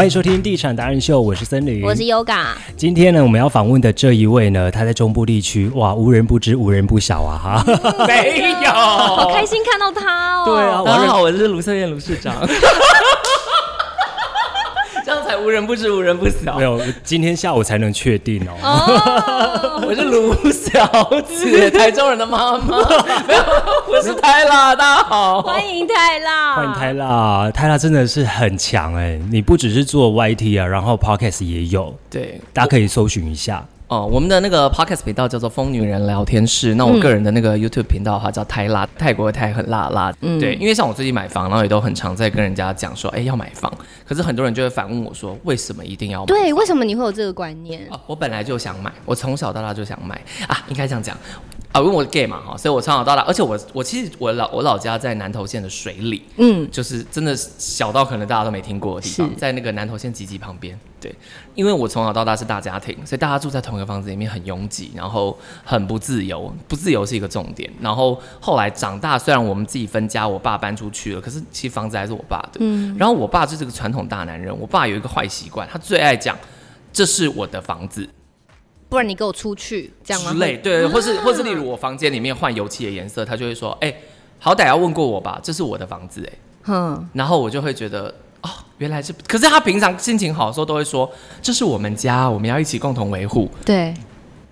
欢迎收听《地产达人秀》，我是森林，我是 Yoga。今天呢，我们要访问的这一位呢，他在中部地区，哇，无人不知，无人不晓啊！哈，没有，好开心看到他哦。对啊，大家好，我是卢瑟燕卢市长。这样才无人不知，无人不晓。没有，今天下午才能确定哦。哦，我是卢小姐，台中人的妈妈。没有，我是泰拉，大家好。欢迎泰拉，欢迎泰拉，泰拉真的是很强哎！你不只是做 YT 啊，然后 Podcast 也有，对，大家可以搜寻一下。哦，我们的那个 podcast 频道叫做“疯女人聊天室”，那我个人的那个 YouTube 频道的话叫泰辣，泰国的泰很辣辣。嗯，对，因为像我最近买房，然后也都很常在跟人家讲说，哎，要买房，可是很多人就会反问我说，为什么一定要买？对，为什么你会有这个观念？哦，我本来就想买，我从小到大就想买啊，应该这样讲。啊，因为我 gay 嘛哈，所以我从小到大，而且我我其实我老我老家在南投县的水里，嗯，就是真的小到可能大家都没听过的地方，在那个南投县集集旁边。对，因为我从小到大是大家庭，所以大家住在同一个房子里面很拥挤，然后很不自由，不自由是一个重点。然后后来长大，虽然我们自己分家，我爸搬出去了，可是其实房子还是我爸的。嗯，然后我爸就是个传统大男人，我爸有一个坏习惯，他最爱讲这是我的房子。不然你给我出去，这样吗？之类，对，或是或是例如我房间里面换油漆的颜色，他就会说，哎，好歹要问过我吧，这是我的房子，哎，嗯，然后我就会觉得，哦，原来是，可是他平常心情好的时候都会说，这是我们家，我们要一起共同维护，对。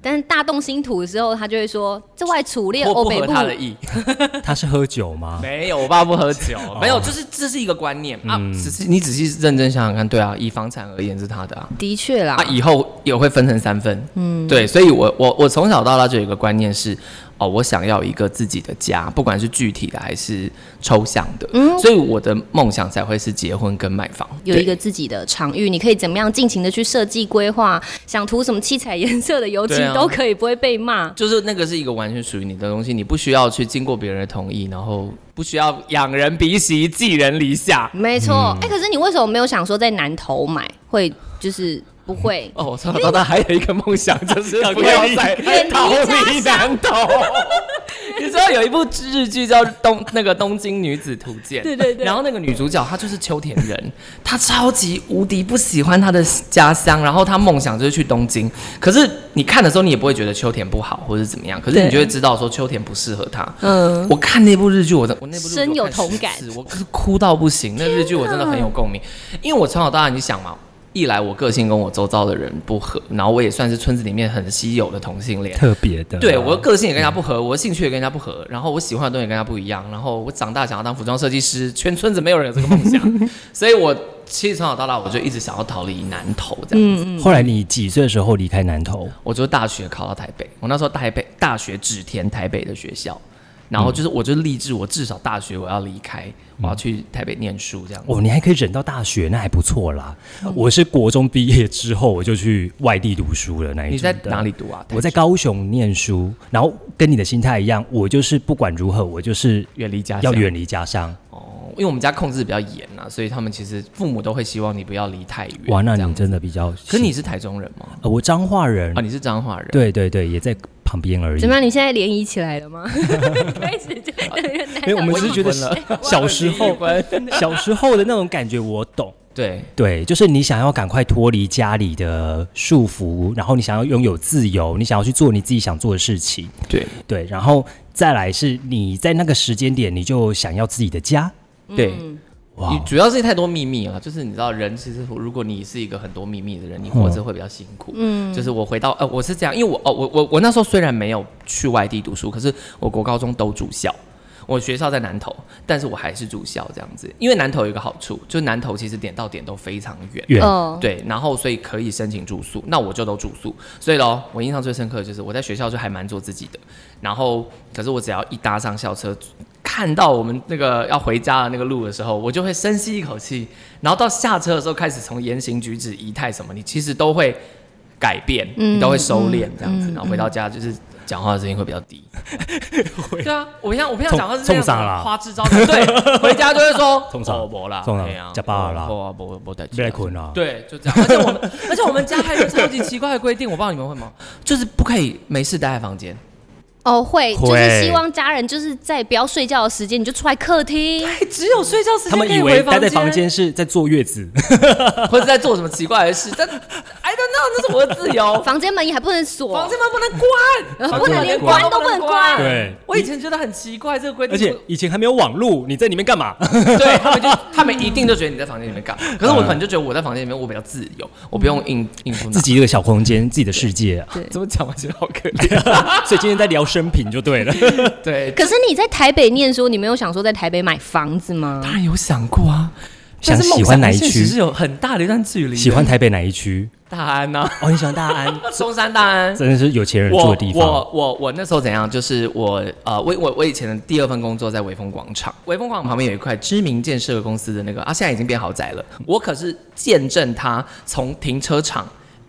但是大动心土的时候，他就会说：“这外楚烈不合他的意。”他是喝酒吗？没有，我爸不喝酒。没有，就是这是一个观念啊。只是你仔细认真想想看，对啊，以房产而言是他的啊。的确啦。啊，以后也会分成三份。嗯，对，所以我我我从小到大就有一个观念是。哦，我想要一个自己的家，不管是具体的还是抽象的，嗯，所以我的梦想才会是结婚跟买房，有一个自己的场域，你可以怎么样尽情的去设计规划，想涂什么七彩颜色的油漆都可以，不会被骂。就是那个是一个完全属于你的东西，你不需要去经过别人的同意，然后不需要仰人鼻息，寄人篱下。没错，哎，可是你为什么没有想说在南头买？会就是。不会 哦，我从小到大还有一个梦想，就是 不要再逃离南投。你知道有一部日剧叫《东那个东京女子图鉴》，对对对，然后那个女主角她就是秋田人，她超级无敌不喜欢她的家乡，然后她梦想就是去东京。可是你看的时候，你也不会觉得秋田不好或者怎么样，可是你就会知道说秋田不适合她。嗯，我看那部日剧，我的我那部深有同感，我是哭到不行。那日剧我真的很有共鸣，因为我从小到大，你想嘛。一来我个性跟我周遭的人不合，然后我也算是村子里面很稀有的同性恋，特别的。对，我的个性也跟人家不合，我的兴趣也跟人家不合，然后我喜欢的东西跟人家不一样，然后我长大想要当服装设计师，全村子没有人有这个梦想，所以我其实从小到大我就一直想要逃离南投这样子。后来你几岁的时候离开南投？我就大学考到台北，我那时候台北大学只填台北的学校。然后就是，我就立志，我至少大学我要离开，我要去台北念书这样。哦，你还可以忍到大学，那还不错啦。我是国中毕业之后，我就去外地读书了。那一你在哪里读啊？我在高雄念书。然后跟你的心态一样，我就是不管如何，我就是远离家，要远离家乡。哦，因为我们家控制比较严啊，所以他们其实父母都会希望你不要离太远。哇，那你真的比较……可你是台中人吗？呃，我彰化人啊，你是彰化人？对对对，也在。旁边而已。怎么样？你现在联谊起来了吗？开始 我们是觉得小时候小时候的那种感觉，我懂。对对，就是你想要赶快脱离家里的束缚，然后你想要拥有自由，你想要去做你自己想做的事情。对对，然后再来是你在那个时间点，你就想要自己的家。对。你主要是太多秘密了，就是你知道，人其实如果你是一个很多秘密的人，你活着会比较辛苦。嗯，就是我回到呃，我是这样，因为我哦，我我我那时候虽然没有去外地读书，可是我国高中都住校。我学校在南投，但是我还是住校这样子，因为南投有一个好处，就是南投其实点到点都非常远，远对，然后所以可以申请住宿，那我就都住宿。所以喽，我印象最深刻的就是我在学校就还蛮做自己的，然后可是我只要一搭上校车。看到我们那个要回家的那个路的时候，我就会深吸一口气，然后到下车的时候开始从言行举止、仪态什么，你其实都会改变，你都会收敛这样子，然后回到家就是讲话的声音会比较低。对啊，我平常我平常讲话是这样花枝招展，对，回家就会说冲啥不啦，冲啥加巴啦，不不不带别困啦，对，就这样。而且我们 而且我们家还有超级奇怪的规定，我不知道你们会吗？就是不可以没事待在房间。哦，会，就是希望家人就是在不要睡觉的时间，你就出来客厅。哎，只有睡觉时间他们以为待在房间是在坐月子，或者在做什么奇怪的事，但那是我的自由。房间门也还不能锁，房间门不能关，呃不能连关都不能关。对我以前觉得很奇怪这个规定，而且以前还没有网络，你在里面干嘛？对他们就他们一定就觉得你在房间里面干嘛，可是我可能就觉得我在房间里面我比较自由，我不用应应付自己一个小空间，自己的世界啊。对怎么讲，我觉得好可怜。所以今天在聊生平就对了。对，可是你在台北念书，你没有想说在台北买房子吗？当然有想过啊，想喜欢哪一区？其实区是有很大的一段距离。喜欢台北哪一区？大安呐，哦，你喜欢大安，中山大安。真的是有钱人住的地方。我我我那时候怎样？就是我呃，我我我以前的第二份工作在威风广场，威风广场旁边有一块知名建设公司的那个啊，现在已经变豪宅了。我可是见证它从停车场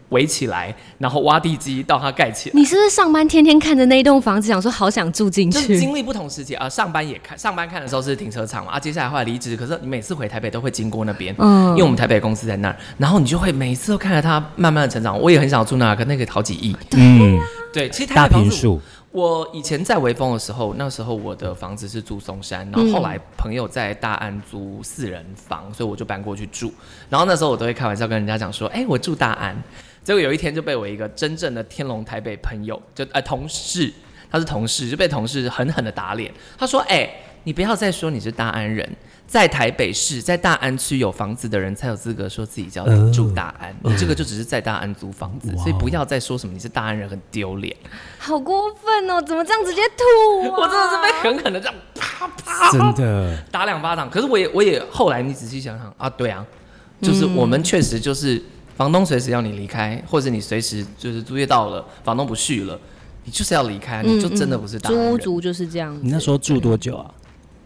围起来，然后挖地基到它盖起来。你是不是上班天天看着那一栋房子，想说好想住进就是去？经历不同时期啊、上班也看，上班看的时候是停车场嘛，啊，接下来后来离职，可是你每次回台北都会经过那边，嗯因为我们台北公司在那儿，然后你就会每次都看着它慢慢的成长。我也很想住那儿，可那个好几亿。嗯，对，其实台大北房子平数，我以前在微风的时候，那时候我的房子是住松山，然后后来朋友在大安租四人房，所以我就搬过去住。然后那时候我都会开玩笑跟人家讲说，哎、我住大安。结果有一天就被我一个真正的天龙台北朋友，就呃同事，他是同事，就被同事狠狠的打脸。他说，哎、你不要再说你是大安人。在台北市，在大安区有房子的人才有资格说自己叫哦住大安，你这个就只是在大安租房子，哇所以不要再说什么你是大安人很丢脸。好过分哦！怎么这样直接吐、啊？我真的是被狠狠的这样啪啪真的打两巴掌。可是我也我也后来你仔细想想啊，对啊，就是我们确实就是房东随时要你离开，或者你随时就是租约到了，房东不续了，你就是要离开，你就真的不是大安人。租屋族就是这样子。你那时候住多久啊？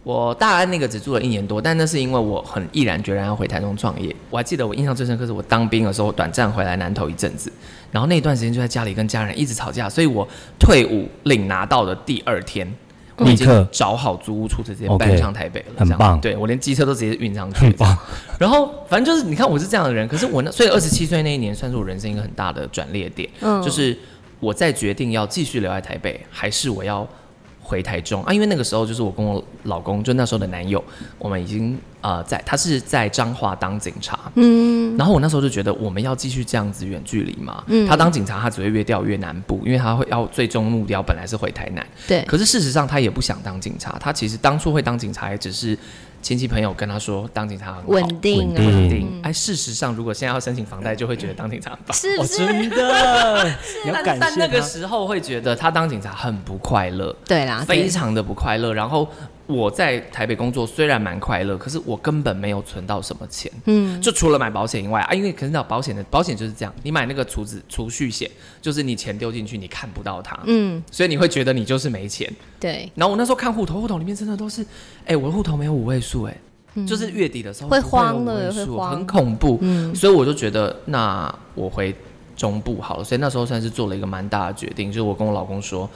我大安那个只住了一年多，但那是因为我很毅然决然要回台中创业。我还记得我印象最深刻是我当兵的时候，短暂回来南投一阵子，然后那段时间就在家里跟家人一直吵架，所以我退伍领拿到的第二天。我已经找好租屋处，直接搬上台北了，这样。很棒。对我连机车都直接运上去。很，棒，然后反正就是你看我是这样的人，可是我那所以二十七岁那一年算是我人生一个很大的转捩点，嗯。就是我在决定要继续留在台北，还是我要回台中。啊？因为那个时候就是我跟我老公，就那时候的男友，我们已经呃在他是在彰化当警察，嗯，然后我那时候就觉得我们要继续这样子远距离嘛，嗯。他当警察他只会越调越南部，因为他会要最终目标本来是回台南，对，可是事实上他也不想当警察，他其实当初会当警察也只是亲戚朋友跟他说当警察很稳定啊，稳定。哎，事实上，如果现在要申请房贷，就会觉得当警察很棒。哦，是不是？真的，你要感谢但那个。时候会觉得他当警察很不快乐，对啦，非常的不快乐。然后我在台北工作虽然蛮快乐，可是我根本没有存到什么钱，嗯，就除了买保险以外啊，因为可是你知道保险的保险就是这样，你买那个储值储蓄险，就是你钱丢进去你看不到它，嗯，所以你会觉得你就是没钱。对，然后我那时候看户头，户头里面真的都是，哎、我的户头没有五位数，哎、就是月底的时候嗯会慌了五位会慌。数很恐怖。嗯。所以我就觉得，那我回中部好了。所以那时候算是做了一个蛮大的决定，就是我跟我老公说，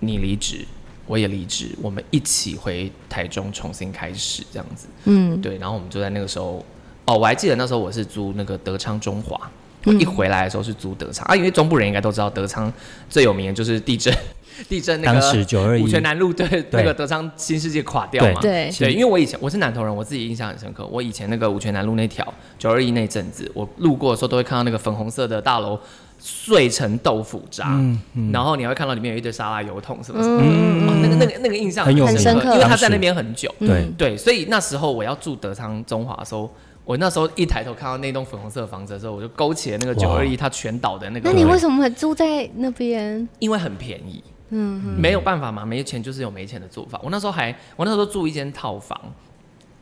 你离职，我也离职，我们一起回台中重新开始这样子。嗯，对，然后我们就在那个时候，哦，我还记得那时候我是租那个德昌中华。嗯我一回来的时候是租德昌啊，因为中部人应该都知道德昌最有名的就是地震，地震那个当时921五泉南路对那个德昌新世界垮掉嘛，对对，因为我以前我是南投人，我自己印象很深刻。我以前那个五泉南路那条九二一那阵子，我路过的时候都会看到那个粉红色的大楼碎成豆腐渣，嗯然后你还会看到里面有一堆沙拉油桶什么什么的，哦那个那个那个印象很深很深刻。因为他在那边很久。嗯。对，对，所以那时候我要住德昌中华的时候，我那时候一抬头看到那栋粉红色的房子的时候，我就勾起了那个九二一它全倒的那个。那你为什么会住在那边？因为很便宜，嗯，没有办法嘛，没钱就是有没钱的做法。我那时候还，我那时候住一间套房，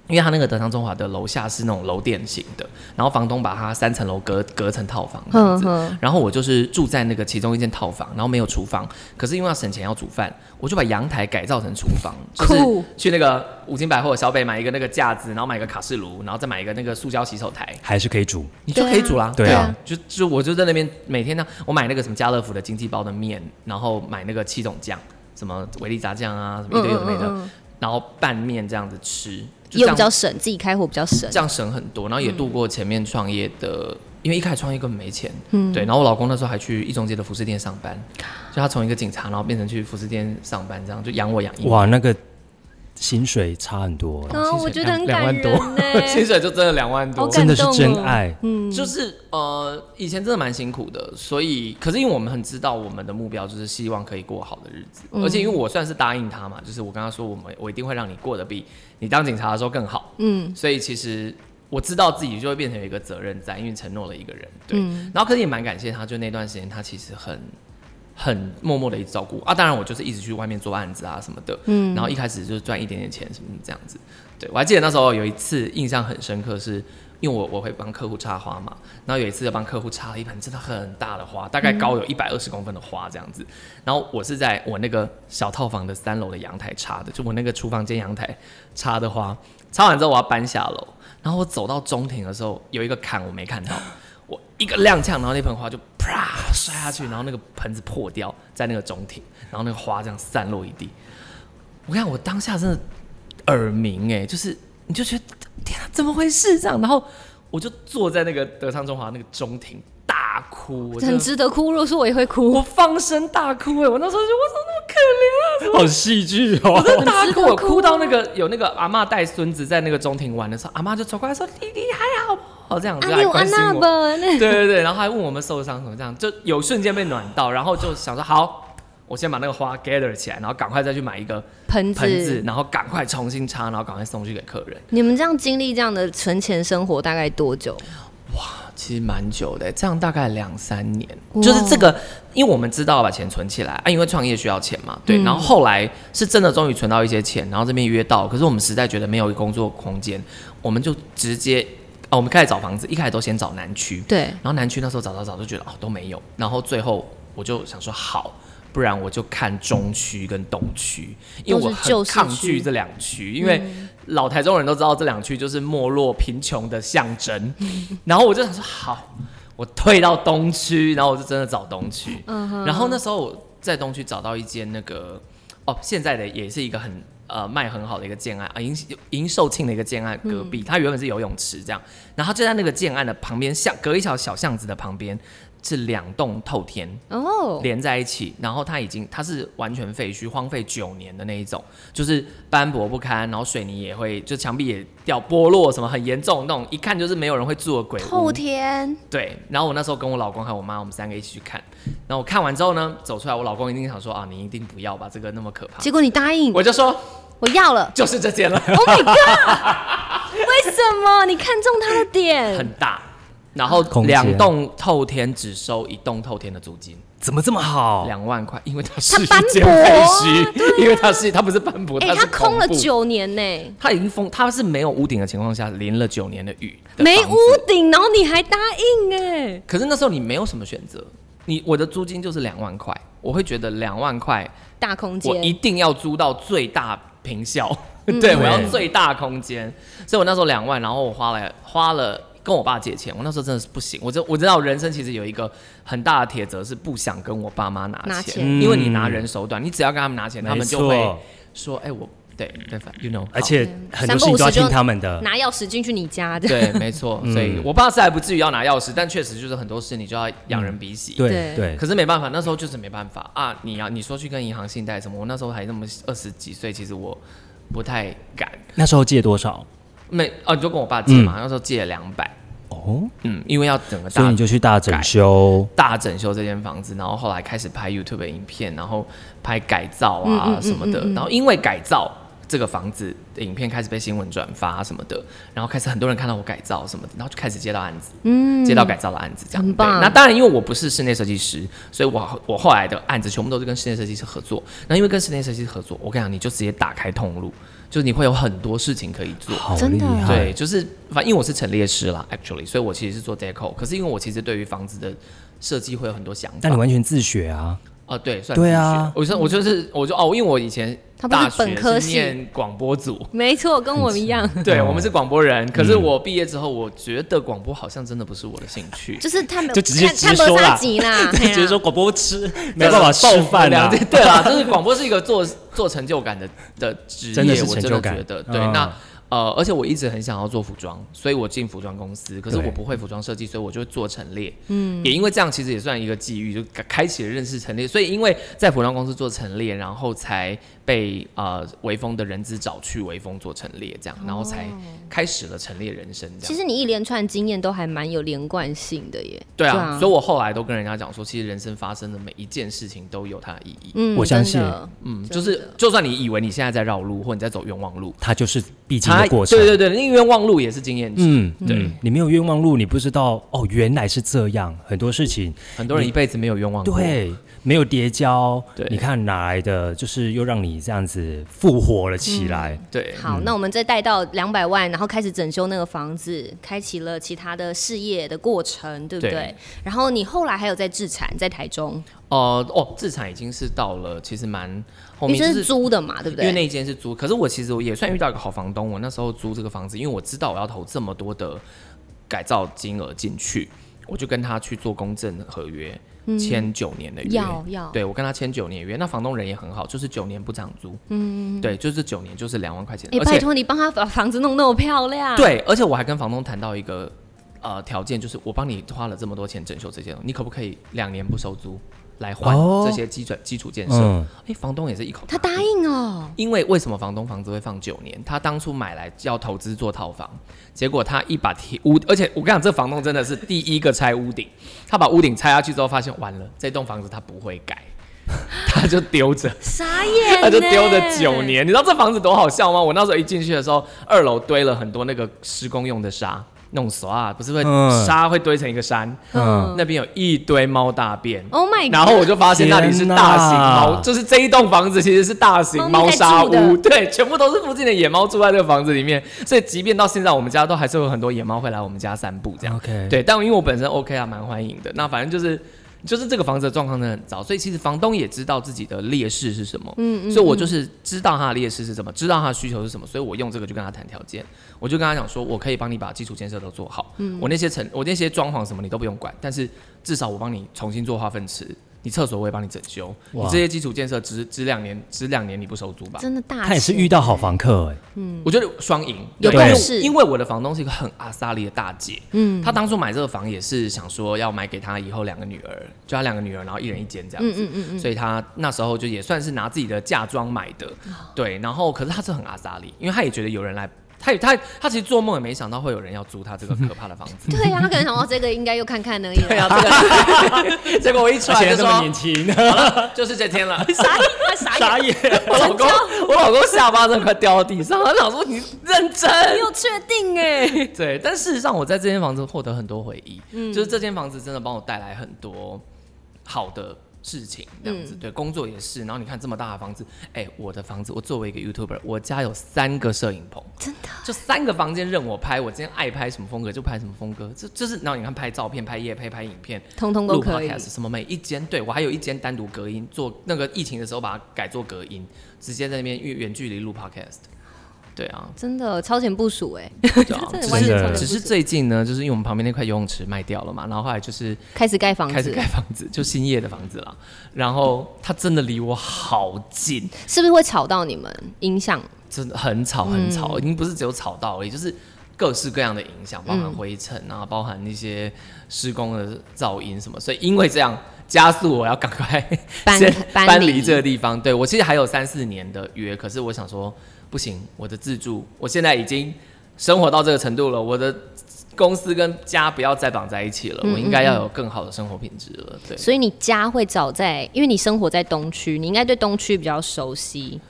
因为他那个德商中华的楼下是那种楼店型的，然后房东把它三层楼隔隔成套房这样子。然后我就是住在那个其中一间套房，然后没有厨房，可是因为要省钱要煮饭，我就把阳台改造成厨房，就是去那个五金百货小北买一个那个架子，然后买一个卡式炉，然后再买一个那个塑胶洗手台，还是可以煮。你就可以煮啦。对啊就就我就在那边每天呢，我买那个什么家乐福的经济包的面，然后买那个七种酱，什么维力炸酱啊，什么一堆有的没的，嗯嗯嗯然后拌面这样子吃，又比较省，自己开火比较省这。样省很多，然后也度过前面创业的因为一开始创业根本没钱，嗯，对。然后我老公那时候还去一中街的服饰店上班，就他从一个警察，然后变成去服饰店上班，这样就养我养一。哇，那个薪水差很多，啊，我觉得很两万多感人呢。薪水就真的两万多，真的是真爱。嗯，就是呃，以前真的蛮辛苦的，所以可是因为我们很知道我们的目标就是希望可以过好的日子，嗯。而且因为我算是答应他嘛，就是我跟他说我们我一定会让你过得比你当警察的时候更好，嗯。所以其实我知道自己就会变成有一个责任在，因为承诺了一个人，对，嗯。然后可是也蛮感谢他，就那段时间他其实很。很默默的一直照顾。啊，当然我就是一直去外面做案子啊什么的，嗯，然后一开始就是赚一点点钱什么这样子，对我还记得那时候有一次印象很深刻是，因为我我会帮客户插花嘛，然后有一次就帮客户插了一盆真的很大的花，大概高有一百二十公分的花这样子，然后我是在我那个小套房的三楼的阳台插的，就我那个厨房间阳台插的花，插完之后我要搬下楼，然后我走到中庭的时候有一个坎我没看到，我一个踉跄，然后那盆花就啪摔下去，然后那个盆子破掉在那个中庭，然后那个花这样散落一地。我看我当下真的耳鸣哎、就是你就觉得天啊，怎么回事这样？然后我就坐在那个德昌中华那个中庭大哭，我很值得哭。如果说我也会哭我，放声大哭哎、我那时候就我怎么那么可怜啊？好戏剧哦！我在大哭，我哭到那个有那个阿嬷带孙子在那个中庭玩的时候，阿妈就走过来说：“弟弟还好不好？”这样就阿六安来关心我。对对对，然后还问我们受伤什么，这样就有瞬间被暖到，然后就想说好，我先把那个花 gather 起来，然后赶快再去买一个盆子。盆子，然后赶快重新插，然后赶快送去给客人。你们这样经历这样的存钱生活大概多久？哇其实蛮久的，这样大概两三年，就是这个，因为我们知道把钱存起来啊，因为创业需要钱嘛，对。嗯然后后来是真的终于存到一些钱，然后这边约到，可是我们实在觉得没有工作空间，我们就直接啊，我们开始找房子，一开始都先找南区，对，然后南区那时候找找找就觉得哦都没有，然后最后我就想说好，不然我就看中区跟东区，因为我抗拒这两区，因为老台中人都知道这两区就是没落贫穷的象征，然后我就想说好，我退到东区，然后我就真的找东区，然后那时候我在东区找到一间那个哦现在的也是一个很。呃，卖很好的一个建案啊，银银寿庆的一个建案，隔壁、它原本是游泳池这样，然后就在那个建案的旁边，巷隔一条小巷子的旁边是两栋透天哦，连在一起，然后它已经它是完全废墟，荒废九年的那一种，就是斑驳不堪，然后水泥也会就墙壁也掉剥落什么很严重那种，一看就是没有人会住的鬼后屋。天对，然后我那时候跟我老公还有我妈，我们三个一起去看，然后我看完之后呢，走出来，我老公一定想说啊，你一定不要吧，这个那么可怕。结果你答应，我就说我要了。就是这间了，Oh my god！为什么你看中他的点？很大，然后两栋透天只收一栋透天的租金。怎么这么好？两万块，因为它是一斑间驳废墟，因为它是它不是斑驳，哎、它空了九年呢，它已经封，它是没有屋顶的情况下淋了九年的雨的没屋顶，然后你还答应哎，可是那时候你没有什么选择，你我的租金就是两万块，我会觉得两万块大空我一，定要租到最大平效，嗯。对我要最大空间，所以我那时候两万，然后我花了花了。跟我爸借钱，我那时候真的是不行。我知我知道人生其实有一个很大的铁则是不想跟我爸妈拿钱，因为你拿人手短，你只要跟他们拿钱，他们就会，说：“哎、我对对反，you know。”而且嗯很多事情都要听他们的。拿钥匙进去你家的，对，没错。所以我爸是还不至于要拿钥匙，但确实就是很多事你就要仰人鼻息。对对对，可是没办法，那时候就是没办法啊！你要你说去跟银行信贷什么，我那时候还那么二十几岁，其实我不太敢。那时候借多少？没哦，你就跟我爸借嘛，那时候借了两百，哦，嗯，因为要整个大所以你就去大整修，大整修这间房子，然后后来开始拍 YouTube 的影片，然后拍改造嗯啊什么的，然后因为改造这个房子的影片开始被新闻转发什么的，然后开始很多人看到我改造什么的，然后就开始接到案子，嗯，接到改造的案子这样。对很棒那当然，因为我不是室内设计师，所以我我后来的案子全部都是跟室内设计师合作。那因为跟室内设计师合作，我跟你讲，你就直接打开通路，就是你会有很多事情可以做。好真的厉害。对，就是反正因为我是陈列师啦，actually，所以我其实是做 deco，可是因为我其实对于房子的设计会有很多想法。但你完全自学啊，哦，对，算对啊。我说我就是我就哦，因为我以前大学是本科系念广播组，没错，跟我们一样，对我们是广播人。可是我毕业之后，我觉得广播好像真的不是我的兴趣。就是他们就直接直说啦。直接说广播吃没办法吃饭啊对啦，就是广播是一个做做成就感的的职业，真的是我真成就感。的觉得对。嗯。那呃，而且我一直很想要做服装，所以我进服装公司，可是我不会服装设计，所以我就做陈列。嗯，也因为这样，其实也算一个机遇，就开开启了认识陈列。所以因为在服装公司做陈列，然后才被呃微风的人资找去微风做陈列，这样，然后才开始了陈列人生。这样，其实你一连串经验都还蛮有连贯性的耶。对啊，所以我后来都跟人家讲说，其实人生发生的每一件事情都有它的意义。嗯，我相信嗯，就是就算你以为你现在在绕路，或你在走冤枉路，它就是必经它的过程。对对对，那个冤枉路也是经验值。嗯，对对，你没有冤枉路，你不知道哦，原来是这样。很多事情，很多人一辈子没有冤枉路。对，没有叠交，对你看哪来的，就是又让你这样子复活了起来。对，好，那我们再带到两百万，然后开始整修那个房子，开启了其他的事业的过程，对不对？对然后你后来还有在自产，在台中，哦哦，自产已经是到了，其实蛮后因为这面就是租的嘛，对不对？因为那一间是租，可是我其实我也算遇到一个好房东。我那时候租这个房子，因为我知道我要投这么多的改造金额进去，我就跟他去做公证合约，签九年的约。嗯要要对我跟他签九年约，那房东人也很好，就是九年不涨租。嗯，对，就是九年就是两万块钱，哎、而且拜托你帮他把房子弄那么漂亮，，对，而且我还跟房东谈到一个呃条件，就是我帮你花了这么多钱整修这些，你可不可以两年不收租来换哦这些基准基础建设？嗯哎、房东也是一口他答应哦，因为为什么房东房子会放九年？他当初买来要投资做套房，结果他一把铁屋，而且我跟你讲，这房东真的是第一个拆屋顶。他把屋顶拆下去之后，发现完了，这栋房子他不会改，他就丢着，傻眼，他就丢着九。年。你知道这房子多好笑吗？我那时候一进去的时候，二楼堆了很多那个施工用的沙，那种刷不是会嗯沙会堆成一个山，嗯，那边有一堆猫大便。Oh my！然后我就发现那里是大型天猫，哪就是这一栋房子其实是大型猫砂猫咪在住屋，对，全部都是附近的野猫住在这个房子里面，所以即便到现在，我们家都还是有很多野猫会来我们家散步这样。OK 对，但因为我本身 OK 啊，蛮欢迎的。那反正就是。就是这个房子的状况真的很糟，所以其实房东也知道自己的劣势是什么，嗯所以我就是知道他的劣势是什么，知道他的需求是什么，所以我用这个就跟他谈条件，我就跟他讲说，我可以帮你把基础建设都做好，我那些层，我那些装潢什么你都不用管，但是至少我帮你重新做化粪池，你厕所我也帮你整修，你哇这些基础建设只只两年，只两年你不收租吧？真的大，他也是遇到好房客哎，我觉得双赢，有对因为共识因为我的房东是一个很阿萨利的大姐，嗯，她当初买这个房也是想说要买给她以后两个女儿，就她两个女儿，然后一人一间这样子，嗯嗯嗯所以她那时候就也算是拿自己的嫁妆买的，对，然后可是她是很阿萨利，因为她也觉得有人来。她也她她其实做梦也没想到会有人要租他这个可怕的房子。对呀、他可能想到这个应该又看看而已。对啊，这个 结果我一出来就说年，轻，好了，就是这天了。傻眼，傻眼，傻眼。我老公，我老公下巴真的快掉到地上，他想说你认真，你有确定哎？对，但事实上我在这间房子获得很多回忆，嗯就是这间房子真的帮我带来很多好的事情，这样子，嗯对，工作也是。然后你看这么大的房子，哎、我的房子，我作为一个 YouTuber，我家有三个摄影棚，真的，就三个房间任我拍，我今天爱拍什么风格就拍什么风格，这就是，然后你看拍照片、拍夜拍、拍影片，通通都可以。podcast 什么每一间，对我还有一间单独隔音，做那个疫情的时候把它改做隔音，直接在那边远远距离录 podcast。对啊，真的超前部署哎，对啊，真的只是最近呢，就是因为我们旁边那块游泳池卖掉了嘛，然后后来就是开始盖房子开始盖，房子，就新业的房子啦。然后它真的离我好近，是不是会吵到你们？影响真的很吵很嗯吵，已经不是只有吵到而已，就是各式各样的影响，包嗯含灰尘啊，包含那些施工的噪音什么。所以因为这样加速我要赶快 搬搬离这个地方。对我其实还有三四年的约，可是我想说不行，我的自助我现在已经生活到这个程度了，我的。公司跟家不要再绑在一起了，嗯我应该要有更好的生活品质了。对，所以你家会早在，因为你生活在东区，你应该对东区比较熟悉，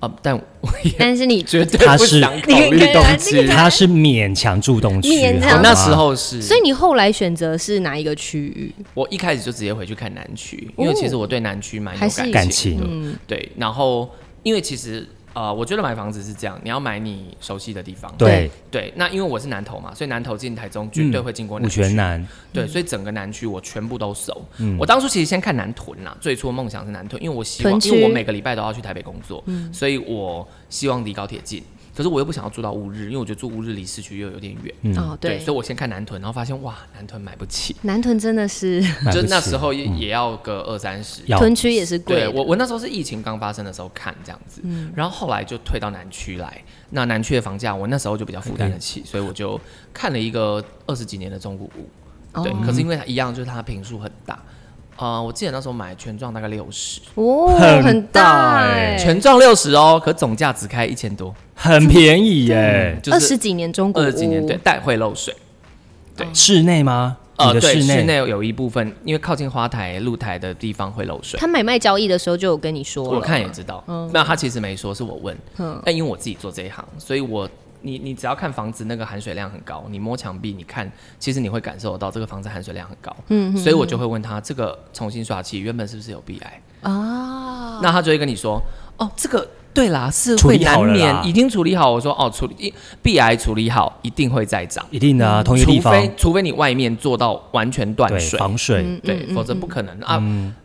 啊，但我也但是你 绝对他是不想考虑东区。他是勉强住东区，我那时候是，所以你后来选择是哪一个区域？我一开始就直接回去看南区，因为其实我对南区蛮有感感情的。情，对，然后因为其实呃，我觉得买房子是这样，你要买你熟悉的地方。对，对，那因为我是南投嘛，所以南投进台中绝对会经过五南区。泉南，对，所以整个南区我全部都熟。我当初其实先看南屯啦，最初的梦想是南屯，因为我希望，因为我每个礼拜都要去台北工作，所以我希望离高铁近。可是我又不想要住到乌日，因为我觉得住乌日离市区又有点远。哦，对，所以我先看南屯，然后发现哇，南屯买不起，南屯真的是，就那时候也也要个二三十，屯区也是贵。对我我那时候是疫情刚发生的时候看这样子，然后后来就退到南区来。那南区的房价我那时候就比较负担得起，所以我就看了一个二十几年的中古屋，对，可是因为它一样，就是它平数很大。啊，我记得那时候买全幢大概六十，哦，很大哎，全幢六十哦，可总价只开一千多，很便宜耶。二十几年中古，二十几年对，但会漏水。对，室内吗？呃，对，室内有一部分，因为靠近花台、露台的地方会漏水。他买卖交易的时候就有跟你说，我看也知道。嗯那他其实没说，是我问。嗯，但因为我自己做这一行，所以我。你你只要看房子那个含水量很高，你摸墙壁，你看，其实你会感受得到这个房子含水量很高。嗯，所以我就会问他，这个重新刷漆原本是不是有壁癌？啊，那他就会跟你说，哦，这个对啦，是会难免已经处理好。我说，哦，处理壁癌处理好，一定会再长，一定的，同一个地方，除非除非你外面做到完全断水防水，对，否则不可能啊。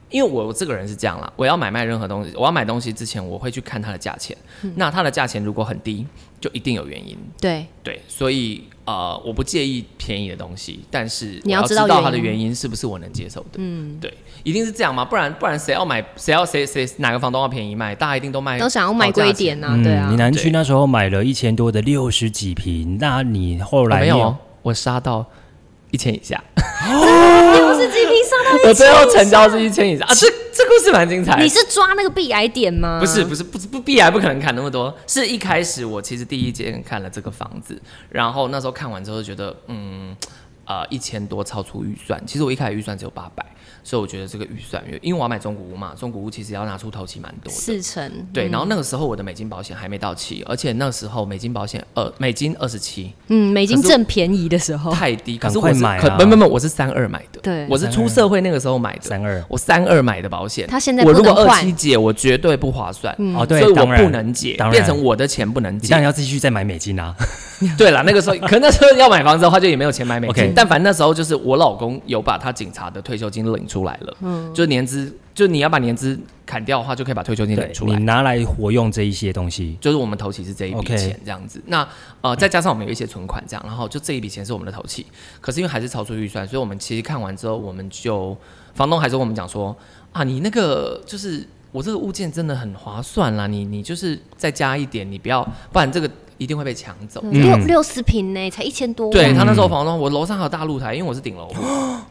因为我这个人是这样啦，我要买卖任何东西，我要买东西之前，我会去看它的价钱。那它的价钱如果很低，就一定有原因。对对，所以呃，我不介意便宜的东西，但是你要知道它的原因是不是我能接受的。嗯，对，一定是这样吗？不然不然谁要买？谁要谁谁哪个房东要便宜卖？大家一定都卖，都想要买贵一点呢。对啊，你南区那时候买了一千多的六十几平，那你后来没有？我杀到。一千以下，哦，是 GP 上到 我最后成交是一千以下啊！这这故事蛮精彩。你是抓那个 B 癌点吗？不是不是不不 B 癌不可能砍那么多。是一开始我其实第一间看了这个房子，然后那时候看完之后觉得嗯呃一千多超出预算。其实我一开始预算只有八百。所以我觉得这个预算，因为我要买中古屋嘛，中古屋其实要拿出头期蛮多的，四成。对，然后那个时候我的美金保险还没到期，而且那时候美金保险二美金二十七，嗯，美金正便宜的时候，太低，可是我买啊！不不不，我是三二买的，对，我是出社会那个时候买的三二，我三二买的保险，他现在我如果二七解，我绝对不划算，哦对，所以我不能解，变成我的钱不能解，当然要继续再买美金啊。对了，那个时候可那时候要买房子的话，就也没有钱买美金。但反正那时候就是我老公有把他警察的退休金领出来了，嗯，就年资，就你要把年资砍掉的话，就可以把退休金领出来，你拿来活用这一些东西，就是我们投期是这一笔钱这样子。那呃，再加上我们有一些存款这样，然后就这一笔钱是我们的投期。可是因为还是超出预算，所以我们其实看完之后，我们就房东还是跟我们讲说啊，你那个就是我这个物件真的很划算啦，你你就是再加一点，你不要，不然这个。一定会被抢走，六六十平呢，才一千多。对他那时候房东，我楼上还有大露台，因为我是顶楼户。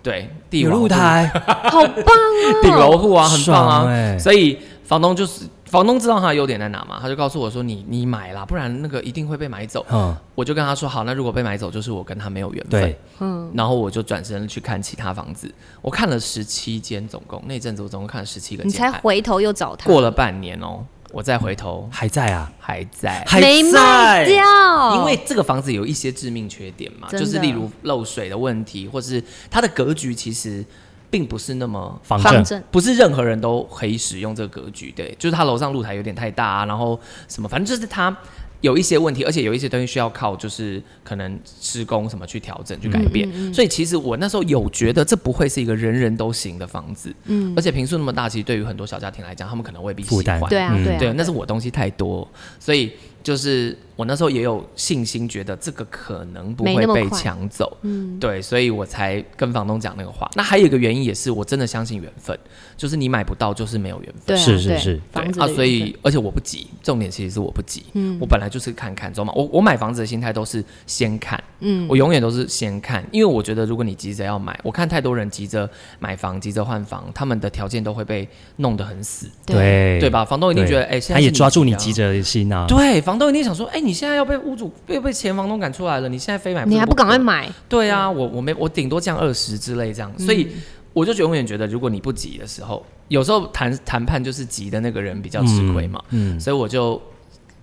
对，有露台，好棒啊！顶楼户啊，很棒啊。所以房东就是房东知道他的优点在哪嘛，他就告诉我说：“你你买啦，不然那个一定会被买走。”嗯，我就跟他说：“好，那如果被买走，就是我跟他没有缘分。”嗯，然后我就转身去看其他房子，我看了十七间，总共那阵子我总共看了十七个。你才回头又找他，过了半年哦。我再回头还在啊，还在，还没卖掉。因为这个房子有一些致命缺点嘛，就是例如漏水的问题，或是它的格局其实并不是那么方正，不是任何人都可以使用这个格局。对，就是它楼上露台有点太大，然后什么，反正就是它。有一些问题，而且有一些东西需要靠就是可能施工什么去调整去改变，所以其实我那时候有觉得这不会是一个人人都行的房子，嗯，而且平数那么大，其实对于很多小家庭来讲，他们可能未必喜欢，对啊，对，那是我东西太多，所以就是。我那时候也有信心，觉得这个可能不会被抢走，嗯，对，所以我才跟房东讲那个话。那还有一个原因也是，我真的相信缘分，就是你买不到就是没有缘分，是是是，对啊，所以而且我不急，重点其实是我不急，嗯，我本来就是看看，知道吗？我我买房子的心态都是先看，嗯，我永远都是先看，因为我觉得如果你急着要买，我看太多人急着买房、急着换房，他们的条件都会被弄得很死，对。对吧？房东一定觉得，哎，他也抓住你急着的心啊，对，房东一定想说，哎。你现在要被屋主被被前房东赶出来了，你现在非买，你还不赶快买？对啊，我我没我顶多降二十之类这样，所以我就永远觉得，如果你不急的时候，有时候谈谈判就是急的那个人比较吃亏嘛。嗯，所以我就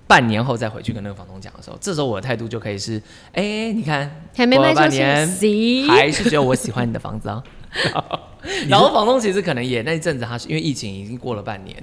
半年后再回去跟那个房东讲的时候，这时候我的态度就可以是：哎，你看还没卖半年，还是只有我喜欢你的房子啊。然后房东其实可能也那一阵子，他是因为疫情已经过了半年。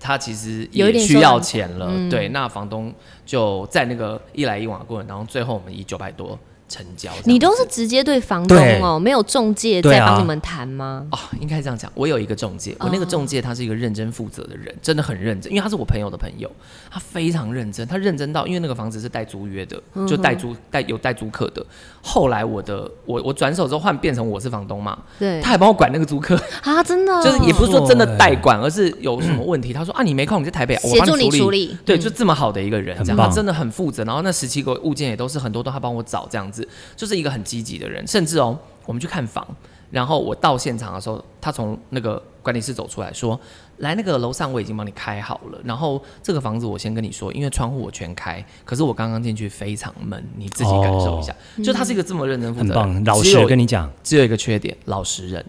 他其实也需要钱了，对，那房东就在那个一来一往的过程当中，最后我们以九百多成交。你都是直接对房东哦，没有中介在帮你们谈吗？哦，应该这样讲。我有一个中介，我那个中介他是一个认真负责的人，真的很认真，因为他是我朋友的朋友，他非常认真，他认真到因为那个房子是带租约的，就带租带有带租客的。后来我的我我转手之后换变成我是房东嘛，对。他还帮我管那个租客，啊，真的哦，就是也不是说真的代管，而是有什么问题，他说啊你没空你在台北，我协助帮你处理。对，嗯。就这么好的一个人，很这样他真的很负责。然后那十七个物件也都是很多都他帮我找，这样子就是一个很积极的人。甚至哦，我们去看房，然后我到现场的时候，他从那个管理室走出来说：“来，那个楼上我已经帮你开好了。然后这个房子我先跟你说，因为窗户我全开，可是我刚刚进去非常闷，你自己感受一下。就他是一个这么认真负责很棒，老实跟你讲，只有一个缺点，老实人，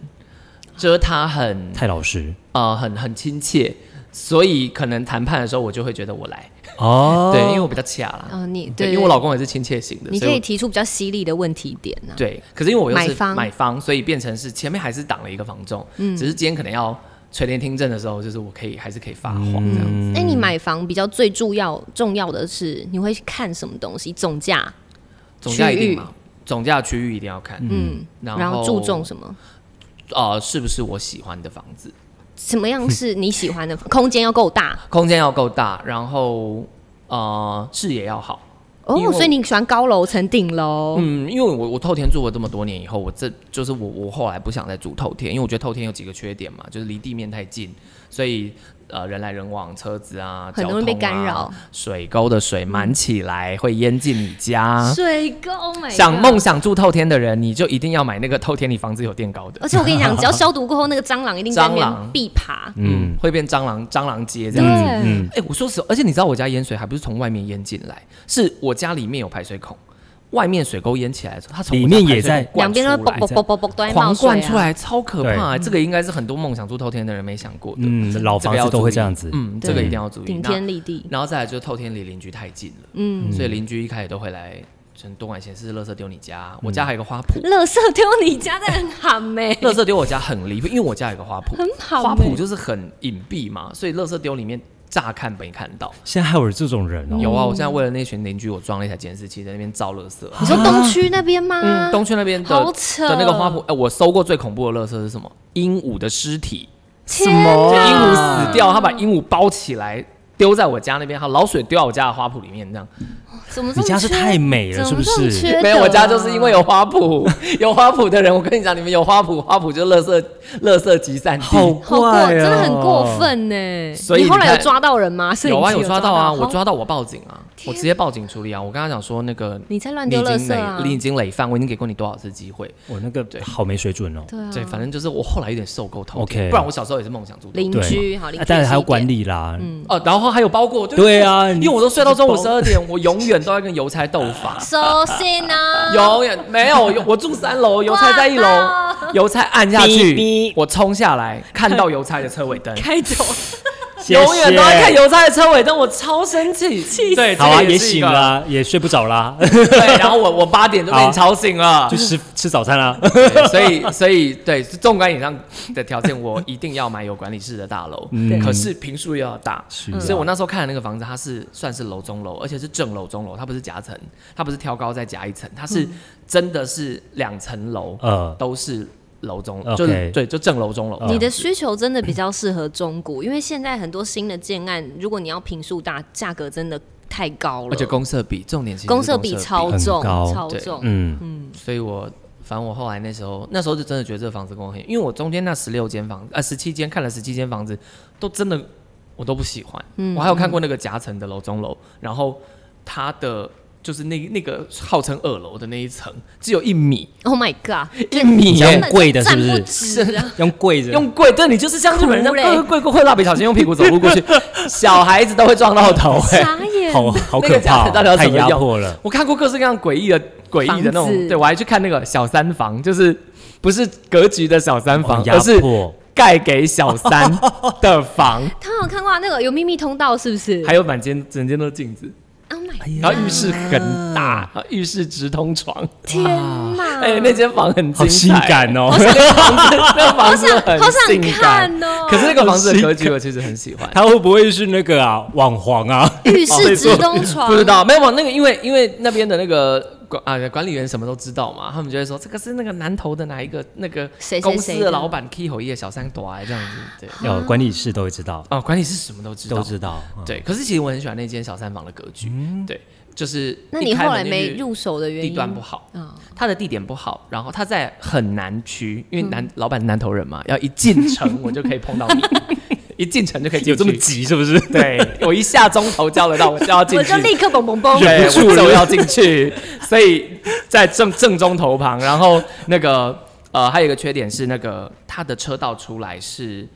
就是他很太老实呃很很亲切。”所以可能谈判的时候，我就会觉得我来，哦。对，因为我比较卡啦。哦，你对，对，因为我老公也是亲切型的，你可以提出比较犀利的问题点呢。对。可是因为我又是买方买方，所以变成是前面还是挡了一个房仲，嗯只是今天可能要垂帘听政的时候，就是我可以还是可以发谎这样子。哎，你买房比较最重要重要的是你会看什么东西？总价，总价一定嘛，总价区域一定要看，嗯，然然后注重什么？呃是不是我喜欢的房子，什么样是你喜欢的？空间要够大空间要够大，然后呃视野要好。哦，所以你喜欢高楼层顶楼？嗯，因为我我透天住了这么多年以后，我这就是我我后来不想再住透天，因为我觉得透天有几个缺点嘛，就是离地面太近，所以呃人来人往，车子啊，很容易被交通啊干扰，水沟的水满起来会淹进你家。水沟美，想梦。想住透天的人，你就一定要买那个透天你房子有垫高的而，且我跟你讲，只要消毒过后，那个蟑螂一定蟑螂必爬。嗯，会变蟑螂蟑螂街这样子。嗯，哎、我说实话，而且你知道我家淹水还不是从外面淹进来，是我家里面有排水孔，外面水沟淹起来的时候，它从里面也在两边都出来啵啵啵啵啵都在冒狂灌出来，超可怕、对这个应该是很多梦想住透天的人没想过的。嗯，老房子都会这样子。嗯，对这个一定要注意。顶那天立地。然后再来就是透天离邻居太近了，嗯，所以邻居一开始都会来，从多管闲事，垃圾丢你家。我家还有个花圃，垃圾丢你家，在很喊没？垃圾丢我家很离谱，因为我家有个花圃，很好花欸圃就是很隐蔽嘛，所以垃圾丢里面乍看没看到。现在还有这种人哦。有啊，我现在为了那群邻居，我装了一台监视器在那边照垃圾啊。你说东区那边吗？嗯，东区那边的好扯的那个花圃，哎、我搜过最恐怖的垃圾是什么？鹦鹉的尸体，什么鹦鹉啊？死掉，他把鹦鹉包起来丢在我家那边，好老鼠丢到我家的花圃里面，这样。怎么这么你家是太美了，是不是？没有，我家就是因为有花圃，有花圃的人，我跟你讲，你们有花圃，花圃就是垃圾垃圾集散地。好 好过，怪哦，真的很过。分呢。所以你后来有抓到人吗？有啊，有有抓到啊，我抓到我报警啊，我直接报警处理啊。我跟他讲说，那个你在乱丢垃圾啊，你已经累犯，我已经给过你多少次机会？我那个对好没水准哦。对啊，对，反正就是我后来有点受够透 OK，不然我小时候也是梦想住邻居好，邻居啊当然还有管理啦。嗯哦，然后还有包括，对对啊因为我都睡到中午十二点，我永远都要跟邮差斗法。收信呢，永远没有，我我住三楼，邮差在一楼哇，邮差按下去我冲下来看到邮差的车尾灯，开走，谢永远都在看谢。邮差的车尾灯，我超生气。对，好啊，也这个是一个。醒了，也睡不着啦，对，然后我我八点就被你吵醒了就。吃吃早餐啦。对 所以所以对，纵观以上的条件，我一定要买有管理室的大楼。嗯可是平数又要大，是所以我那时候看的那个房子，它是算是楼中楼，而且是正楼中楼，它不是夹层，它不是挑高再夹一层，它是真的是两层楼，呃，都是楼中就对，就正楼中楼。你的需求真的比较适合中古，因为现在很多新的建案，如果你要平数大，价格真的太高了，而且公设比重点是公设比超重，超重。嗯，所以我反正我后来那时候那时候就真的觉得这个房子跟我很，因为我中间那十六间房子，呃十七间看了十七间房子，都真的我都不喜欢。嗯我还有看过那个夹层的楼中楼，然后它的就是那那个号称二楼的那一层只有一米，Oh my god，一米耶。这样贵的是不是？是啊！用跪着，用跪，对你就是像日本人哭嘞。这样跪跪跪，蜡笔小新用屁股走路过去，小孩子都会撞到头、哎，傻眼，好好可怕太压怎么用迫了。我看过各式各样诡异的诡异的那种，对我还去看那个小三房，就是不是格局的小三房，哦而是，盖给小三的房，他有看过啊那个有秘密通道是不是？还有满间整间都是镜子，Oh 然后浴室很大，浴室直通床，天哪！哎，那间房很性感哦。那个房子，那房子很好想性感。看哦。可是那个房子的格局我其实很喜欢。它会不会是那个啊网黄啊？浴室直通床，不知道，没有嘛？那个因为因为那边的那个管啊管理员什么都知道嘛，他们就会说这个是那个南投的哪一个那个公司的的？老板 K 口业小三朵这样子，对，有管理室都会知道，哦，管理室什么都知道，都知道。嗯。对，可是其实我很喜欢那间小三房的格局，嗯。对，就是那你后来没入手的原因？地？段不好，嗯，它的地点不好，然后它在很南区，因为嗯。南、老板是南头人嘛，要一进城 我就可以碰到你，一进城就可以进去有这么？急是不是？对，我一下钟头叫得到，我就要进去，我就立刻嘣嘣嘣。对，忍不住了我就要进去，所以在正正中头旁，然后那个呃，还有一个缺点是那个它的车道出来是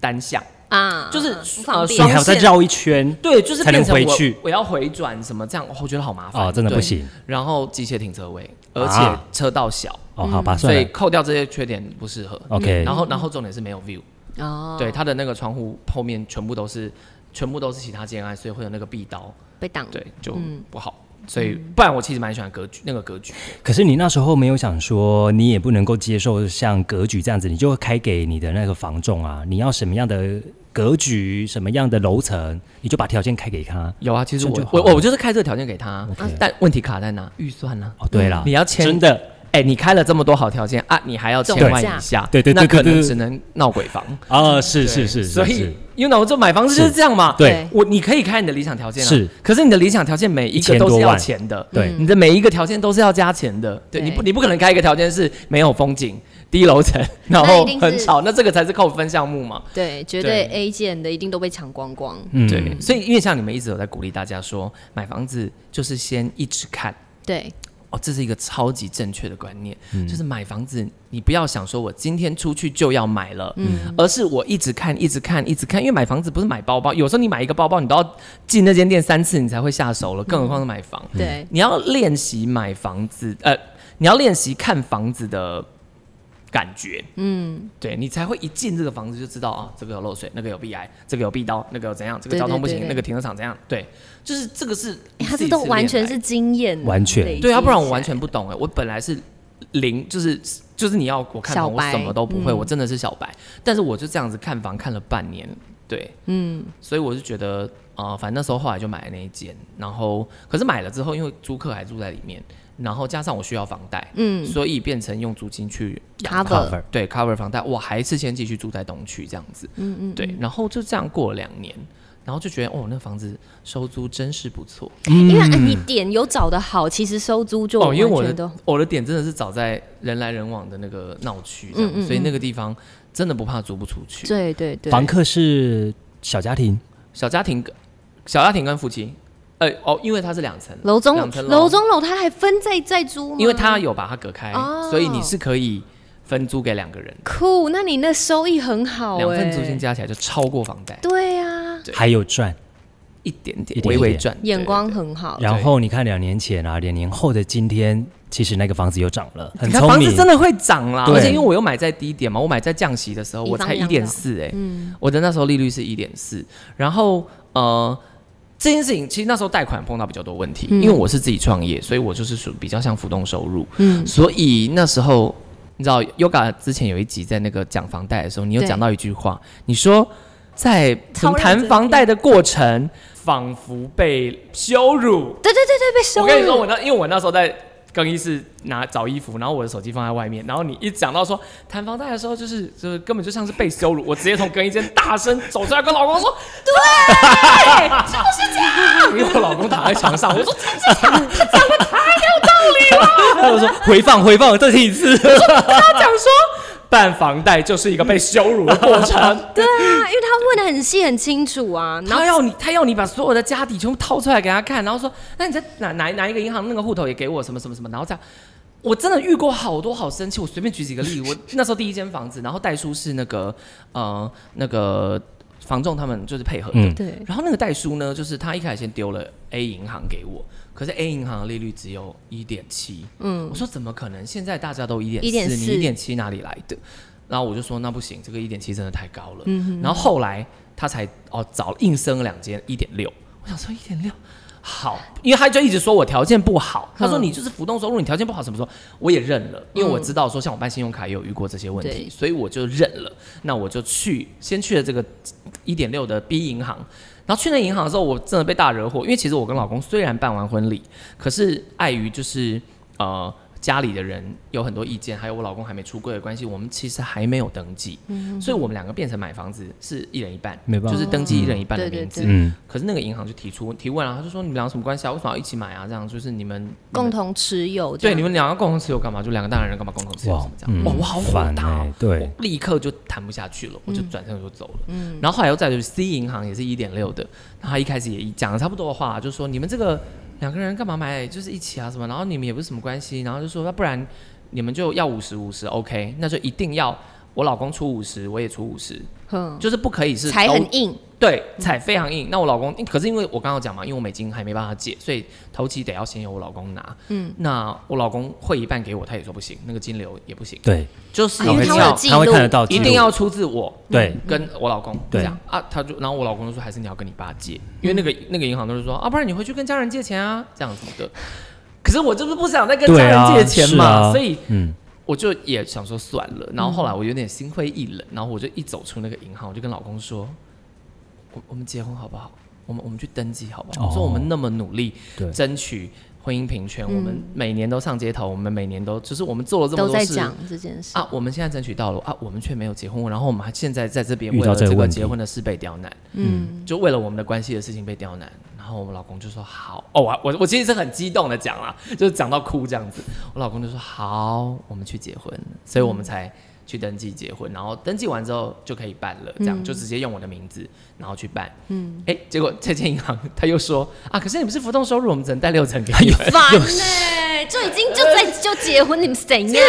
单向，啊，就是不方便呃双你还要再绕一圈对，就是才能变成我回去我要回转什么这样，我觉得好麻烦哦，真的不行然后机械停车位，而且啊车道小，哦。好吧，所以扣掉这些缺点不适合。，OK 然。后然后重点是没有 view，哦，对，它的那个窗户后面全部都是全部都是其他建案，所以会有那个壁刀，被挡。对，就嗯不好。所以不然我其实蛮喜欢格局那个格局。可是你那时候没有想说，你也不能够接受像格局这样子，你就开给你的那个房仲啊，你要什么样的格局，什么样的楼层，你就把条件开给他。有啊，其实我我我就是开这个条件给他但问题卡在哪？预算呢？哦，对了，你要签真的哎，你开了这么多好条件啊，你还要千万以下，对对对那可能只能闹鬼房。啊，是是是，所以是。you know，就买房子就是。这样嘛。对。我你可以开你的理想条件啊，是，可是你的理想条件每一个都是要钱的，对。你的每一个条件都是要加钱的，对，你不你不可能开一个条件是没有风景、低楼层，然后很吵，那这个才是扣分项目嘛。对，绝对对。A 件的一定都被抢光光。嗯。对，所以因为像你们一直有在鼓励大家说，买房子就是先一直看。对，哦，这是一个超级正确的观念，嗯。就是买房子，你不要想说我今天出去就要买了，嗯。而是我一直看，一直看，一直看，因为买房子不是买包包，有时候你买一个包包，你都要进那间店三次你才会下手了，更何况是买房。对，你要练习买房子，呃，你要练习看房子的感觉，嗯，对你才会一进这个房子就知道啊，这个有漏水，那个有壁癌，这个有壁刀，那个有怎样，这个交通不行，对对对。那个停车场怎样，对，就是这个是欸他自己这都完全是经验，完全对啊，不然我完全不懂哎。我本来是零，就是就是你要我看房，我什么都不会，嗯。我真的是小白。但是我就这样子看房看了半年，对，嗯，所以我就觉得啊、呃反正那时候后来就买了那一间，然后可是买了之后，因为租客还住在里面，然后加上我需要房贷，嗯。所以变成用租金去养 Cover cover 对 cover 房贷，我还是先继续住在东区这样子，嗯嗯，对，然后就这样过了两年。然后就觉得哦，那房子收租真是不错因为、呃你点有找的好，其实收租就哦，因为我的我的点真的是找在人来人往的那个闹区这样，嗯嗯所以那个地方真的不怕租不出去。对对对，房客是小家庭，小家庭跟小家庭跟夫妻，呃哦，因为它是两层楼中两层楼楼中楼它还分在在租吗？因为它有把它隔开，哦所以你是可以分租给两个人，酷，那你那收益很好哎、两份租金加起来就超过房贷对啊，对还有赚。一点点，一点点微微赚，眼光。很好。然后你看两年前啊，两年后的今天，其实那个房子又涨了，很你看聪明。房子真的会涨啦，而且因为我又买在低点嘛，我买在降息的时候，我才一点四哎，嗯，我的那时候利率是一点四，然后呃这件事情其实那时候贷款碰到比较多问题，嗯。因为我是自己创业，所以我就是属于比较像浮动收入，嗯。所以那时候你知道 Yoga 之前有一集在那个讲房贷的时候，你有讲到一句话，你说在谈房贷的过程，仿佛被羞辱。对对对对，被羞辱。我跟你说，我那因为我那时候在更衣室拿找衣服，然后我的手机放在外面，然后你一讲到说谈房贷的时候，就是就是根本就像是被羞辱，我直接从更衣间大声走出来跟老公说，对，就是这样。因为我老公躺在床上，我说 他就说回放回放，再听一次。他讲说办房贷就是一个被羞辱的过程。对啊，因为他问的很细很清楚啊，然后他要你，他要你把所有的家底全部掏出来给他看，然后说，那你在哪哪哪一个银行那个户头也给我什么什么什么，然后这样，我真的遇过好多好生气。我随便举几个例，我 那时候第一间房子，然后代书是那个呃那个房仲他们就是配合的，嗯对然后那个代书呢，就是他一开始先丢了 A 银行给我，可是 A 银行的利率只有一点七，嗯我说怎么可能？现在大家都一点四，你一点七哪里来的？然后我就说那不行，这个一点七真的太高了。嗯然后后来他才哦找硬升了两间一点六，我想说一点六好，因为他就一直说我条件不好，他说嗯你就是浮动收入，你条件不好什么时候？我也认了，因为我知道说像我办信用卡也有遇过这些问题对，所以我就认了。那我就去先去了这个一点六的 B 银行。然后去那银行的时候，我真的被大惹火，因为其实我跟老公虽然办完婚礼，可是碍于就是呃。家里的人有很多意见，还有我老公还没出柜的关系，我们其实还没有登记，嗯所以我们两个变成买房子是一人一半，没办法，就是登记一人一半的名字。嗯，可是那个银行就提出提问啊，他就说你们俩什么关系啊？为什么要一起买啊？这样就是你们共同持有，对，你们两个共同持有干嘛？就两个大男人干嘛共同持有？什么这样？哇，我好烦大，对，立刻就谈不下去了，我就转身就走了。嗯，然后后来又再就是 C 银行也是一点六的，他一开始也讲了差不多的话，就说你们这个两个人干嘛买？就是一起啊什么？然后你们也不是什么关系，然后就说那不然。你们就要五十五十，OK，那就一定要我老公出五十，我也出五十，就是不可以是踩很硬，对，踩非常硬。那我老公，可是因为我刚刚讲嘛，因为我美金还没办法借，所以头期得要先由我老公拿。嗯，那我老公汇一半给我，他也说不行，那个金流也不行。对，就是因为他要他会看得到，一定要出自我，对，跟我老公。这样啊，他就然后我老公就说还是你要跟你爸借，因为那个那个银行都是说啊，不然你回去跟家人借钱啊，这样子的。可是我就是不想再跟家人借钱嘛，所以嗯。我就也想说算了，然后后来我有点心灰意冷，然后我就一走出那个银行，我就跟老公说：“我我们结婚好不好？我们我们去登记好不好？”我说：“我们那么努力争取。”婚姻平权，我们每年都上街头，我们每年都就是我们做了这么多事，都在讲这件事啊。我们现在争取到了啊，我们却没有结婚，然后我们还现在在这边为了这个结婚的事被刁难，嗯，就为了我们的关系的事情被刁难。然后我们老公就说好哦，我我我其实是很激动的讲啦，就是讲到哭这样子。我老公就说好，我们去结婚，所以我们才。去登记结婚，然后登记完之后就可以办了，这样就直接用我的名字，然后去办。嗯，哎，结果这间银行他又说啊，可是你们是浮动收入，我们只能贷六成给你。烦 呢，就已经就在就结婚，你们怎样？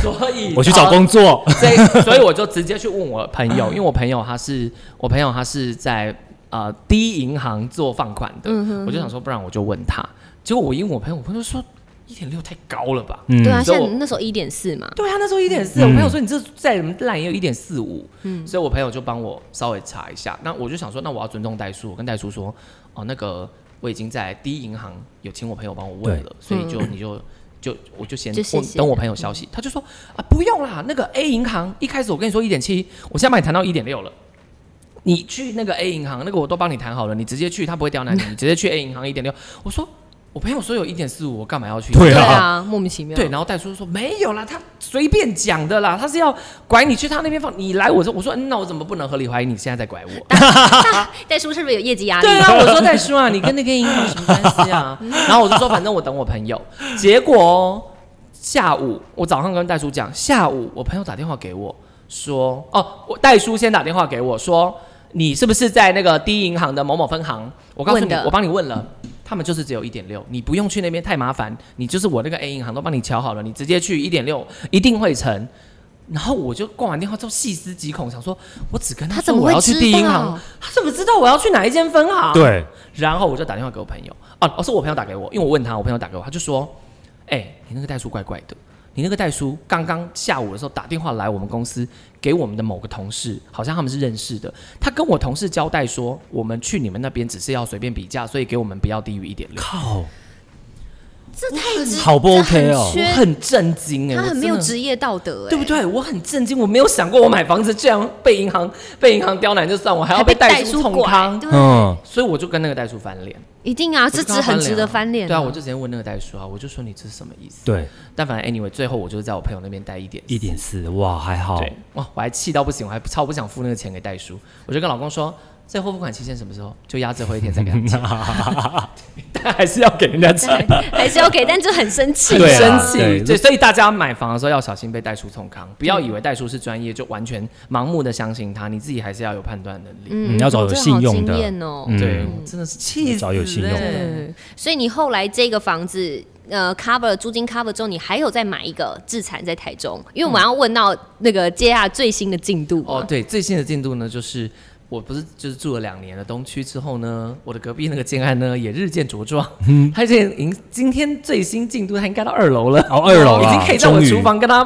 所以我去找工作，所以所以我就直接去问我朋友，因为我朋友他是我朋友他是在呃第一银行做放款的，我就想说，不然我就问他。结果我因为我朋友，我朋友说。一点六太高了吧？对啊，现在那时候一点四嘛。对啊，那时候一点四。我朋友说你这再烂也有一点四五。嗯，所以我朋友就帮我稍微查一下。那我就想说，那我要尊重代叔，我跟代叔说，哦，那个我已经在第一银行有请我朋友帮我问了，所以就你就就我就先等我朋友消息。他就说啊，不用啦，那个 A 银行一开始我跟你说一点七，我现在帮你谈到一点六了。你去那个 A 银行，那个我都帮你谈好了，你直接去，他不会刁难你，你直接去 A 银行一点六。我说。我朋友说有一点四五，我干嘛要去？对啊，莫名其妙。对，然后戴叔说没有啦，他随便讲的啦，他是要拐你去他那边放，你来我这，我说那我怎么不能合理怀疑你现在在拐我？戴叔是不是有业绩压力？对啊，我说戴叔啊，你跟那个银行有什么关系啊？然后我就说反正我等我朋友。结果下午我早上跟戴叔讲，下午我朋友打电话给我说，哦，我戴叔先打电话给我说，你是不是在那个第一银行的某某分行？我告诉你，我帮你问了。他们就是只有一点六，你不用去那边太麻烦，你就是我那个 A 银行都帮你瞧好了，你直接去一点六一定会成。然后我就挂完电话之后细思极恐，想说我只跟他说我要去第一银行，他怎么知道我要去哪一间分行？对。然后我就打电话给我朋友，哦，哦是我朋友打给我，因为我问他，我朋友打给我，他就说，哎，你那个代数怪怪的。你那个代叔刚刚下午的时候打电话来我们公司，给我们的某个同事，好像他们是认识的。他跟我同事交代说，我们去你们那边只是要随便比价，所以给我们不要低于一点六。靠！这太好不 OK 哦，我很震惊哎，他很没有职业道德哎，对不对？我很震惊，我没有想过我买房子这样被银行 被银行刁难就算，我还要被代书捅康，嗯，所以我就跟那个代书翻脸，一定啊，这值很值得翻脸，对啊，我就直接问那个代书啊，我就说你这是什么意思？对，但反正 anyway，最后我就是在我朋友那边贷一点一点四，哇，还好，对，哇，我还气到不行，我还超不想付那个钱给代书，我就跟老公说。在货付款期限什么时候？就压最后一天再给他 钱，但还是要给人家钱，还是要给，但就很生气，很生气。对，所以大家买房的时候要小心被代书冲康，不要以为代书是专业就完全盲目的相信他，你自己还是要有判断能力。嗯，要找有信用的哦。对，真的是气找有信用的。所以你后来这个房子呃 cover 租金 cover 之后，你还有再买一个自产在台中，因为我们要问到那个接下来最新的进度。哦，对，最新的进度呢就是。我不是就是住了两年的东区之后呢，我的隔壁那个建案呢也日渐茁壮。嗯，他现在今今天最新进度，他应该到二楼了。哦，二楼 已经可以在我厨房跟他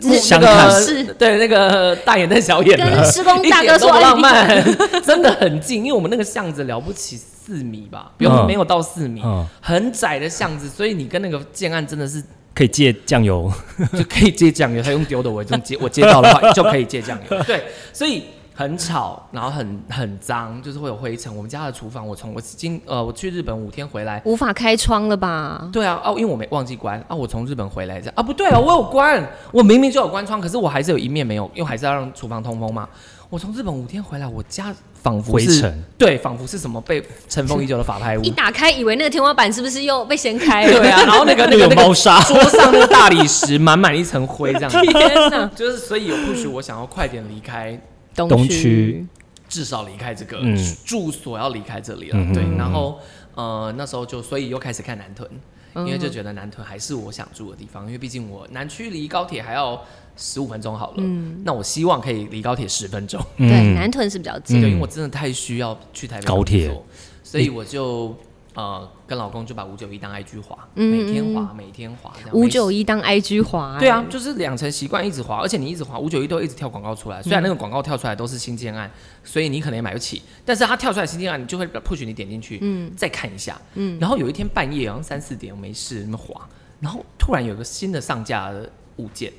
那个对那个大眼瞪小眼的施工大哥 说浪漫，真的很近，因为我们那个巷子了不起四米吧，不用没有到四米，很窄的巷子，所以你跟那个建案真的是可以借酱油，就可以借酱油，他用丢的我就接我接到的话就可以借酱油。对，所以。很吵，然后很很脏，就是会有灰尘。我们家的厨房，我从我今呃我去日本五天回来，无法开窗了吧？对啊，哦，因为我没忘记关啊，我从日本回来这样啊，不对啊，我有关，我明明就有关窗，可是我还是有一面没有，因为还是要让厨房通风嘛。我从日本五天回来，我家仿佛是灰尘对，仿佛是什么被尘封已久的法拍屋一。打开，以为那个天花板是不是又被掀开了？对啊，然后那个那那个猫砂桌上那个大理石满满一层灰这样子，天哪！就是所以有不许我想要快点离开，东东区至少离开这个嗯。住所，要离开这里了。嗯对，嗯然后呃那时候就所以又开始看南屯，嗯因为就觉得南屯还是我想住的地方，因为毕竟我南区离高铁还要十五分钟好了，那我希望可以离高铁十分钟，对，嗯南屯是比较对，近。因为我真的太需要去台北高铁，所以我就呃跟老公就把五九一当 IG 滑，嗯每天滑每天滑这样。五九一当 IG 滑，对啊，就是养成习惯一直滑，而且你一直滑五九一都会一直跳广告出来，虽然那个广告跳出来都是新建案，所以你可能也买不起，但是它跳出来新建案，你就会 push 你点进去，嗯，再看一下，嗯，然后有一天半夜好像三四点我没事那么滑，然后突然有个新的上架的物件。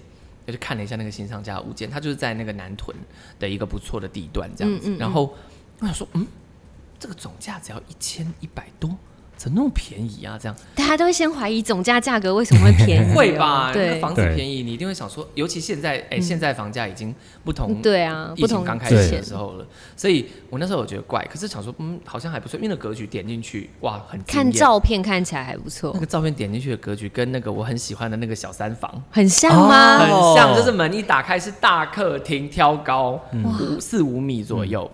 我就看了一下那个新上架的物件，它就是在那个南屯的一个不错的地段这样子。嗯嗯嗯然后我想说，嗯，这个总价只要一千一百多，怎么那么便宜啊？这样？大家都会先怀疑总价价格为什么会便宜。哦，会吧？房子便宜，你一定会想说，尤其现在，哎、现在房价已经不同，对啊，疫不同情刚开始的时候了，所以我那时候我觉得怪，可是想说，嗯，好像还不错，因为那格局点进去，哇，很，看照片看起来还不错。那，个照片点进去的格局跟那个我很喜欢的那个小三房。很像吗？很哦像，就是门一打开是大客厅，挑高五四五米左右，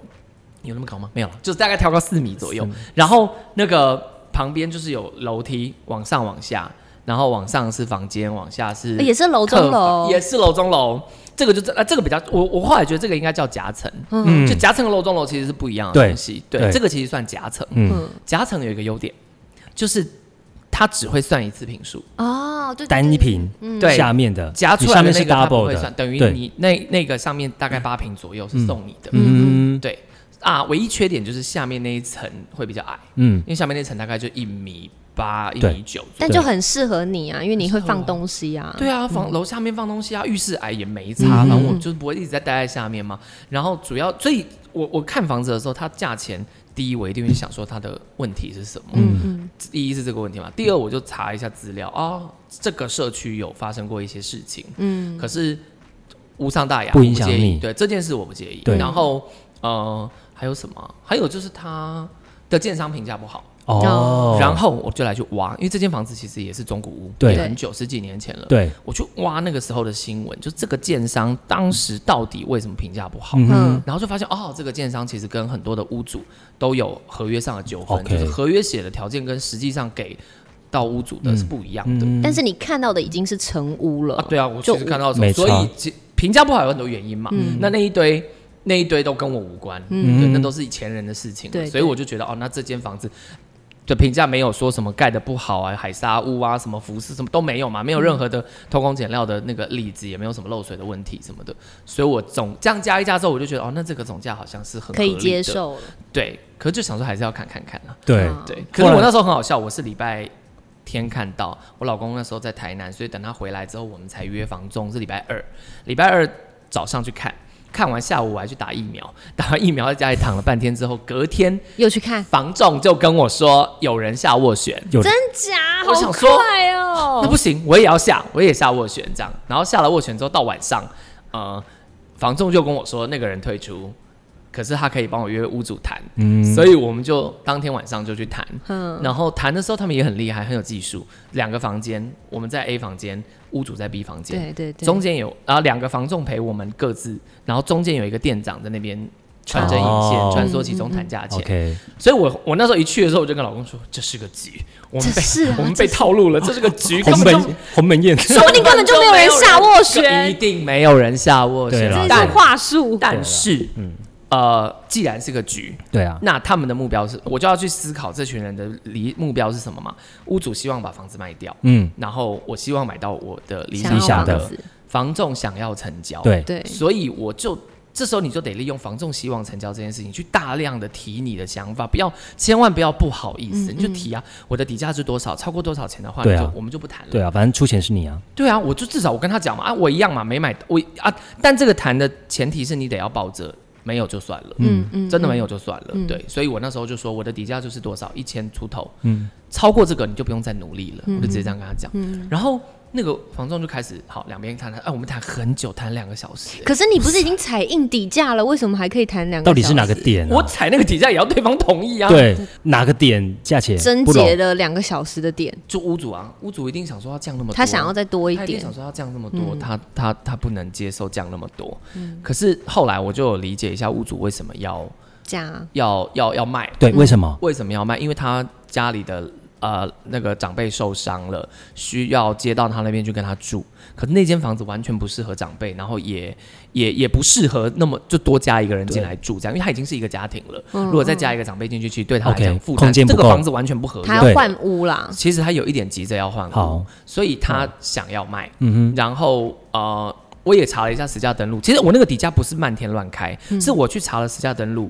有那么高吗？没有，就是大概挑高四米左右，然后那个旁边就是有楼梯往上往下，然后往上是房间，往下是也是楼中楼，也是楼中楼。这个就这啊，这个比较，我我后来觉得这个应该叫夹层，嗯。就夹层和楼中楼其实是不一样的东西。对，对。这个其实算夹层。嗯，嗯，夹层有一个优点，就是它只会算一次平数，哦，对，单一，瓶对。下面的夹出你下面是来的那个它不 double 的会算，，等于你那那个上面大概八平左右是送你的。嗯。对啊，唯一缺点就是下面那一层会比较矮，嗯。因为下面那层大概就一米八、一米九。但就很适合你啊，因为你会放东西啊。对啊，房楼下面放东西啊，浴室矮也没差，嗯。反正我就是不会一直在待在下面嘛。然后主要，所以我我看房子的时候，它价钱第一我一定会想说它的问题是什么，嗯。嗯，第一是这个问题嘛，第二我就查一下资料哦，这个社区有发生过一些事情，嗯，可是无伤大雅，不影响我介意。你。对这件事我不介意。对。然后呃还有什么？还有就是他的建商评价不好。哦，然后我就来去挖，因为这间房子其实也是中古屋，对很久十几年前了。对，我去挖那个时候的新闻，就这个建商当时到底为什么评价不好？嗯然后就发现哦，这个建商其实跟很多的屋主都有合约上的纠纷就是合约写的条件跟实际上给到屋主的是不一样的。嗯但是你看到的已经是成屋了啊，对啊，我就其实看到所以其评价不好有很多原因嘛。那那一堆那一堆都跟我无关，嗯对，那都是以前人的事情。对所以我就觉得哦，那这间房子。的评价没有说什么盖的不好啊，海沙屋啊，什么服饰什么都没有嘛，没有任何的偷工减料的那个例子，也没有什么漏水的问题什么的，所以我总这样加一加之后，我就觉得哦，那这个总价好像是很可以接受了。对，可是就想说还是要看看看啊，对啊对，可是我那时候很好笑，我是礼拜天看到，我老公那时候在台南，所以等他回来之后，我们才约房中，是礼拜二，礼拜二早上去看，看完下午我还去打疫苗，打完疫苗在家里躺了半天之后，隔天又去看，房仲就跟我说有人下斡旋。有真假？好我想说快那哦！不行，我也要下，我也下斡旋这样。然后下了斡旋之后，到晚上，呃，房仲就跟我说那个人退出，可是他可以帮我约屋主谈，嗯所以我们就当天晚上就去谈。嗯，然后谈的时候，他们也很厉害，很有技术。两个房间，我们在 A 房间，屋主在 B 房间，对对对，中间有，然后两个房仲陪我们各自，然后中间有一个店长在那边穿针引线，哦。穿梭其中谈价钱。OK，所以我我那时候一去的时候，我就跟老公说，这是个局，我们被、啊 我们被套路了，这是个局，根鸿本鸿门宴，说不定根本就没有人下斡旋。一定没有人下斡旋。这是话术。但是，嗯呃，既然是个局，对啊，那他们的目标是，我就要去思考这群人的离目标是什么嘛？屋主希望把房子卖掉，嗯，然后我希望买到我的理想的。房子房仲想要成交，，对，对，所以我就这时候你就得利用房仲希望成交这件事情，去大量的提你的想法，不要千万不要不好意思，嗯你就提啊，我的底价是多少，超过多少钱的话，对啊。你就我们就不谈了。对啊，反正出钱是你啊，对啊，我就至少我跟他讲嘛，啊，我一样嘛，没买我啊，但这个谈的前提是你得要抱着没有就算了，嗯嗯，真的没有就算了。嗯对，所以我那时候就说我的底价就是多少，一千出头，嗯，超过这个你就不用再努力了，嗯我就直接这样跟他讲。嗯然后那个房仲就开始好两边谈谈，哎，我们谈很久，谈两个小时、哎可是你不是已经踩硬底价了，为什么还可以谈两个？到底是哪个？点、啊？我踩那个底价也要对方同意啊。，对哪个点价钱贞？洁了两个小时的点，就屋主啊，屋主一定想说要降那么多，他想要再多一点他一定想。说要降那么多，嗯他他他不能接受降那么多。嗯可是后来我就有理解一下屋主为什么要加要要要卖，对，为什么？为什么要卖？因为他家里的呃那个长辈受伤了，需要接到他那边去跟他住。可是那间房子完全不适合长辈，然后也也也不适合那么就多加一个人进来住这样，因为他已经是一个家庭了。嗯如果再加一个长辈进去，其实对他来讲负担这个房子完全不合理。他要换屋啦，其实他有一点急着要换屋，所以他想要卖。嗯然后呃，我也查了一下实价登录，其实我那个底价不是漫天乱开，嗯是我去查了实价登录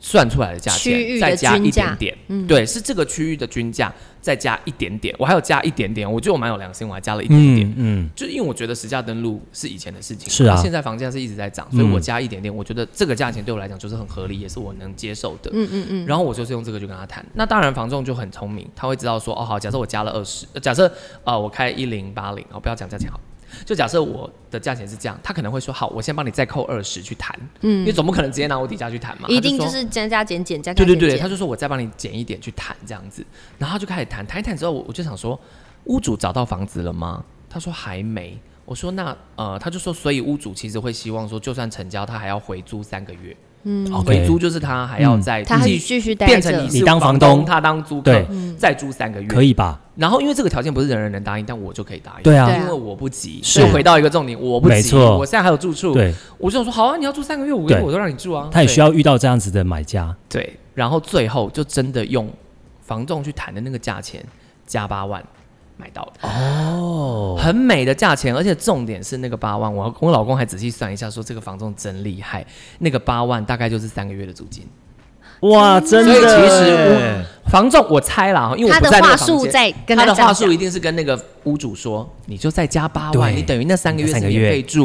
算出来的价钱，再加一点点。嗯对，是这个区域的均价再加一点点，我还有加一点点，我觉得我蛮有良心，我还加了一点点。嗯嗯，就因为我觉得实价登录是以前的事情，是啊现在房价是一直在涨，所以嗯我加一点点，我觉得这个价钱对我来讲就是很合理，也是我能接受的。嗯嗯嗯，然后我就是用这个去跟他谈。那当然，房仲就很聪明，他会知道说，哦好，假设我加了二十，假设呃我开一零八零，哦不要讲价钱好，就假设我的价钱是这样，他可能会说，好，我先帮你再扣二十去谈，因为总不可能直接拿我底价去谈嘛，嗯一定就是加加减减加加对对对，他就说我再帮你减一点去谈这样子，然后他就开始谈，谈一谈之后，我我就想说，屋主找到房子了吗？他说还没。我说那呃，他就说，所以屋主其实会希望说，就算成交，他还要回租三个月。嗯，回租就是他还要再他还继续继续待变成你当房东，他当租客，再租三个月。可以吧？然后因为这个条件不是人人能答应，但我就可以答应。对啊。因为我不急。是。所以回到一个重点，我不急，没错。我现在还有住处，对，我就想说好啊，你要住三个月、五个月，我都让你住啊。他也需要遇到这样子的买家。对对，然后最后就真的用房仲去谈的那个价钱加八万买到的。哦，很美的价钱，而且重点是那个八万，我我老公还仔细算一下，说这个房仲真厉害，那个八万大概就是三个月的租金。哇，真的。所以其实耶房仲我猜啦，因为我不他的话在那个房间。术在跟他的话术一定是跟那个屋主说，你就再加八万，你等于那三个月是三个月免费住。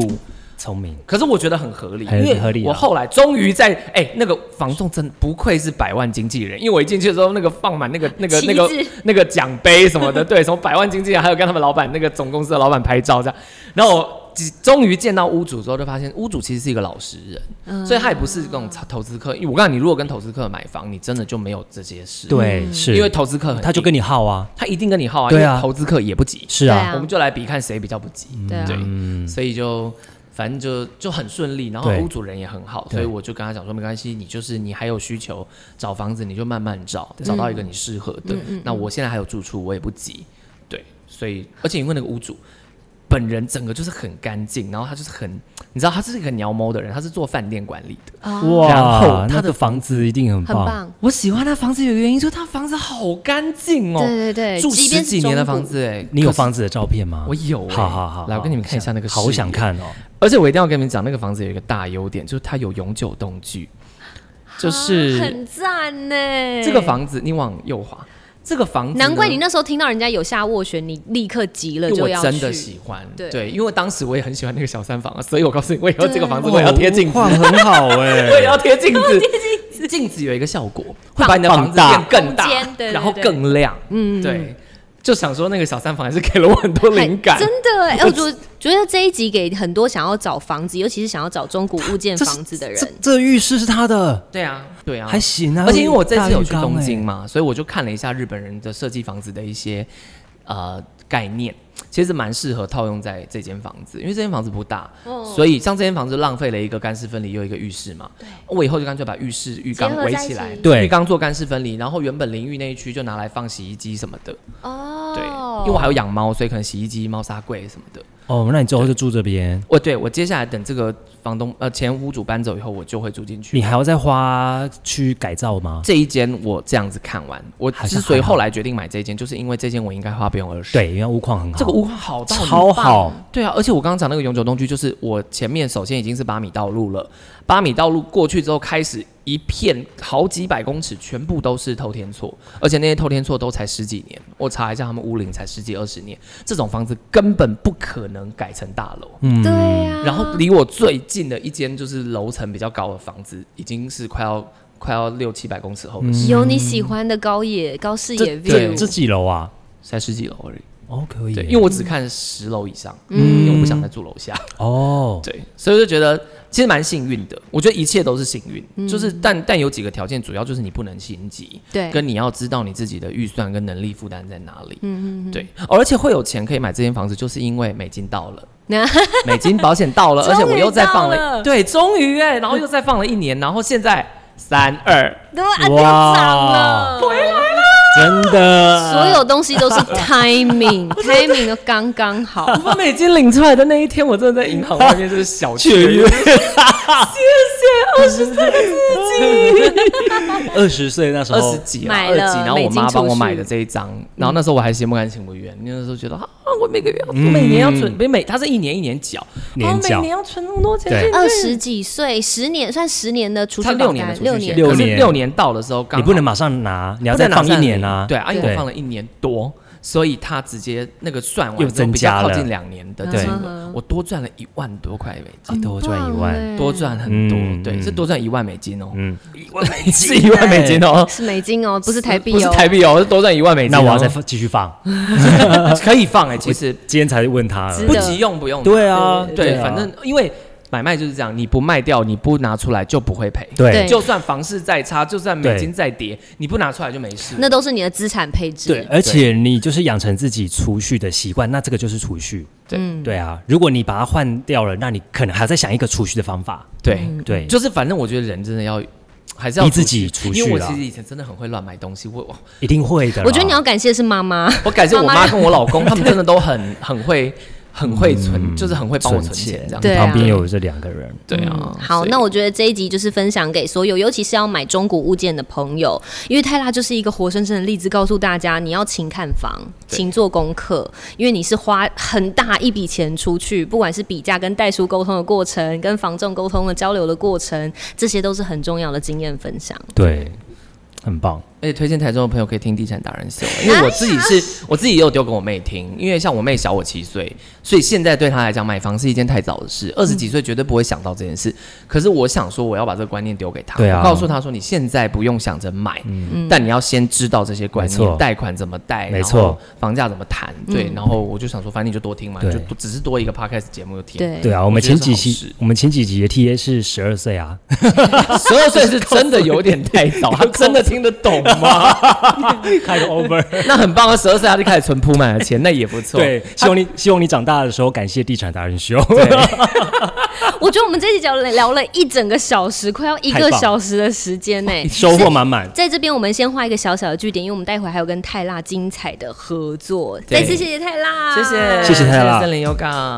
聪明，可是我觉得很合理，很因为合理啊。我后来终于在哎、那个房仲真不愧是百万经纪人，因为我一进去的时候，那个放满那个那个那个那个奖杯什么的，对，什么百万经纪人，还有跟他们老板那个总公司的老板拍照这样，然后我终于见到屋主之后，就发现屋主其实是一个老实人，嗯。所以他也不是这种投资客。因为我告诉你，如果跟投资客买房，你真的就没有这些事，对，是。因为投资客他就跟你耗啊，他一定跟你耗啊，对啊。因为投资客也不急，是啊，我们就来比看谁比较不急，对啊。对，嗯，所以就反正就就很顺利，然后屋主人也很好，所以我就跟他讲说没关系，你就是你还有需求找房子，你就慢慢找，找到一个你适合的。那我现在还有住处，我也不急，对，所以而且因为那个屋主。本人整个就是很干净，然后他就是很，你知道他是一个鸟猫的人，他是做饭店管理的。哇然后哇，他的房子一定很棒，很棒，我喜欢他房子有个原因，就是他房子好干净哦，对对对，住十几年的房子哎，你有房子的照片吗？我有欸好好好，来我跟你们看一下那个好想看哦。而且我一定要跟你们讲，那个房子有一个大优点，就是它有永久动距，就是、啊很赞呢。这个，房子你往右滑，这个房子难怪你那时候听到人家有下斡旋，你立刻急了因为就要我真的喜欢，对。因为当时我也很喜欢那个小三房啊，所以我告诉你，我以后这个房子我也 要贴镜子，哦很好哎，我也要贴镜子，镜子。有一个效果，会把你的房子变更大然后更亮，嗯，对。就想说那个小三房还是给了我很多灵感，真的哎、我觉觉得这一集给很多想要找房子，尤其是想要找中古物件房子的人。这，这浴室是他的，对啊，对啊，还行啊。而且因为我这次有去东京，嘛，所以我就看了一下日本人的设计房子的一些呃概念，其实蛮适合套用在这间房子，因为这间房子不大，哦所以像这间房子浪费了一个干湿分离又一个浴室嘛，我以后就干脆把浴室浴缸围起来起，对。浴缸做干湿分离，然后原本淋浴那一区就拿来放洗衣机什么的，哦，对，因为我还有养猫，所以可能洗衣机、猫砂柜什么的。哦，那你之后就住这边，我对我接下来等这个房东呃前屋主搬走以后，我就会住进去。你还要再花去改造吗？这一间我这样子看完，我之所以后来决定买这间，就是因为这间我应该花不用二十。，对，因为屋况很好，这个屋况好到超好，对啊，而且我刚刚讲那个永久东区，就是我前面首先已经是八米道路了，八米道路过去之后开始一片好几百公尺，全部都是透天厝，而且那些透天厝都才十几年，我查一下，他们屋龄才十几二十年，这种房子根本不可能改成大楼。嗯对啊，然后离我最近的一间就是楼层比较高的房子，已经是快要快要六七百公尺后的事，有你喜欢的高野高视野对 view，这几楼啊？才十几楼而已。哦，可以。对，因为我只看十楼以上，嗯因为我不想再住楼下。哦，对，所以我就觉得其实蛮幸运的。我觉得一切都是幸运，嗯就是但但有几个条件，主要就是你不能心急，对，跟你要知道你自己的预算跟能力负担在哪里。嗯嗯，对，而且会有钱可以买这间房子，就是因为美金到了。美金保险到了，而且我又再放了对，终于哎，然后又再放了一年，然后现在三二，对啊，又涨了，真的，所有东西都是 timing，timing 都刚刚好。我把美金领出来的那一天，我真的在银行外面就是小雀跃，二十岁那时候二十，几啊，买了二十几，然后我妈帮我买的这一张，然后那时候我还心不甘情不愿，那时候觉得啊，我每个月要每年要存，不是每，它是一年一年缴，年缴。然后每年要存那么多钱二十几岁，十年算十年的储蓄六年六年。六年。六年到的时候，你不能马上拿，你要再放一年啊。对啊，因为我放了一年多，所以他直接那个算完又之后增加了。比较靠近两年的对。金额，我多赚了一万多块美金，多赚一万，欸。多赚很多，嗯对，嗯。是多赚一万美金哦，嗯，一万美金是 一万美金哦。是美金哦，不是台币不是哦。台币哦，是多赚一万美金哦。那我要再放继续放。可以放哎，其实。今天才问他不急用不用。对啊，对，啊。反正因为买卖就是这样，你不卖掉，你不拿出来就不会赔。对对就算房市再差，就算美金再跌，你不拿出来就没事。那都是你的资产配置。对，而且你就是养成自己储蓄的习惯，那这个就是储蓄。对嗯对啊，如果你把它换掉了，那你可能还要再想一个储蓄的方法。对，对，就是反正我觉得人真的要还是要逼自己储蓄啦因为我其实以前真的很会乱买东西，我我一定会的。我觉得你要感谢的是妈妈，我感谢我妈跟我老公，他们真的都很 很会很会存，就是很会帮我存钱这样。对啊旁边有这两个人，对啊，好，所以那我觉得这一集就是分享给所有，尤其是要买中古物件的朋友，因为泰拉就是一个活生生的例子，告诉大家你要勤看房，对勤做功课，因为你是花很大一笔钱出去，不管是比价跟代书沟通的过程，跟房仲沟通的交流的过程，这些都是很重要的经验分享。对，很棒。而且推荐台中的朋友可以听《地产达人秀》，因为我自己是我自己也有丢给我妹听，因为像我妹小我七岁，所以现在对她来讲买房是一件太早的事，二十几岁绝对不会想到这件事。可是我想说，我要把这个观念丢给她，对啊我告诉她说，你现在不用想着买，嗯但你要先知道这些观念，贷款怎么贷，没错房价怎么谈，对。然后我就想说，反正你就多听嘛，就只是多一个 podcast 节目就听。对对啊，我们前几期我们前几集的 TA 是十二岁啊 十二岁是真的有点太早，他真的听得懂 吗？开个 over。那很棒啊！十二岁他就开始存铺满的钱，那也不错。对，希望你希望你长大的时候感谢地产达人秀。我觉得我们这一集聊了聊了一整个小时，快要一个小时的时间呢、收获满满。在这边，我们先画一个小小的据点，因为我们待会还有跟泰拉精彩的合作。再次谢谢泰拉，谢谢谢谢泰拉森林 Yoga。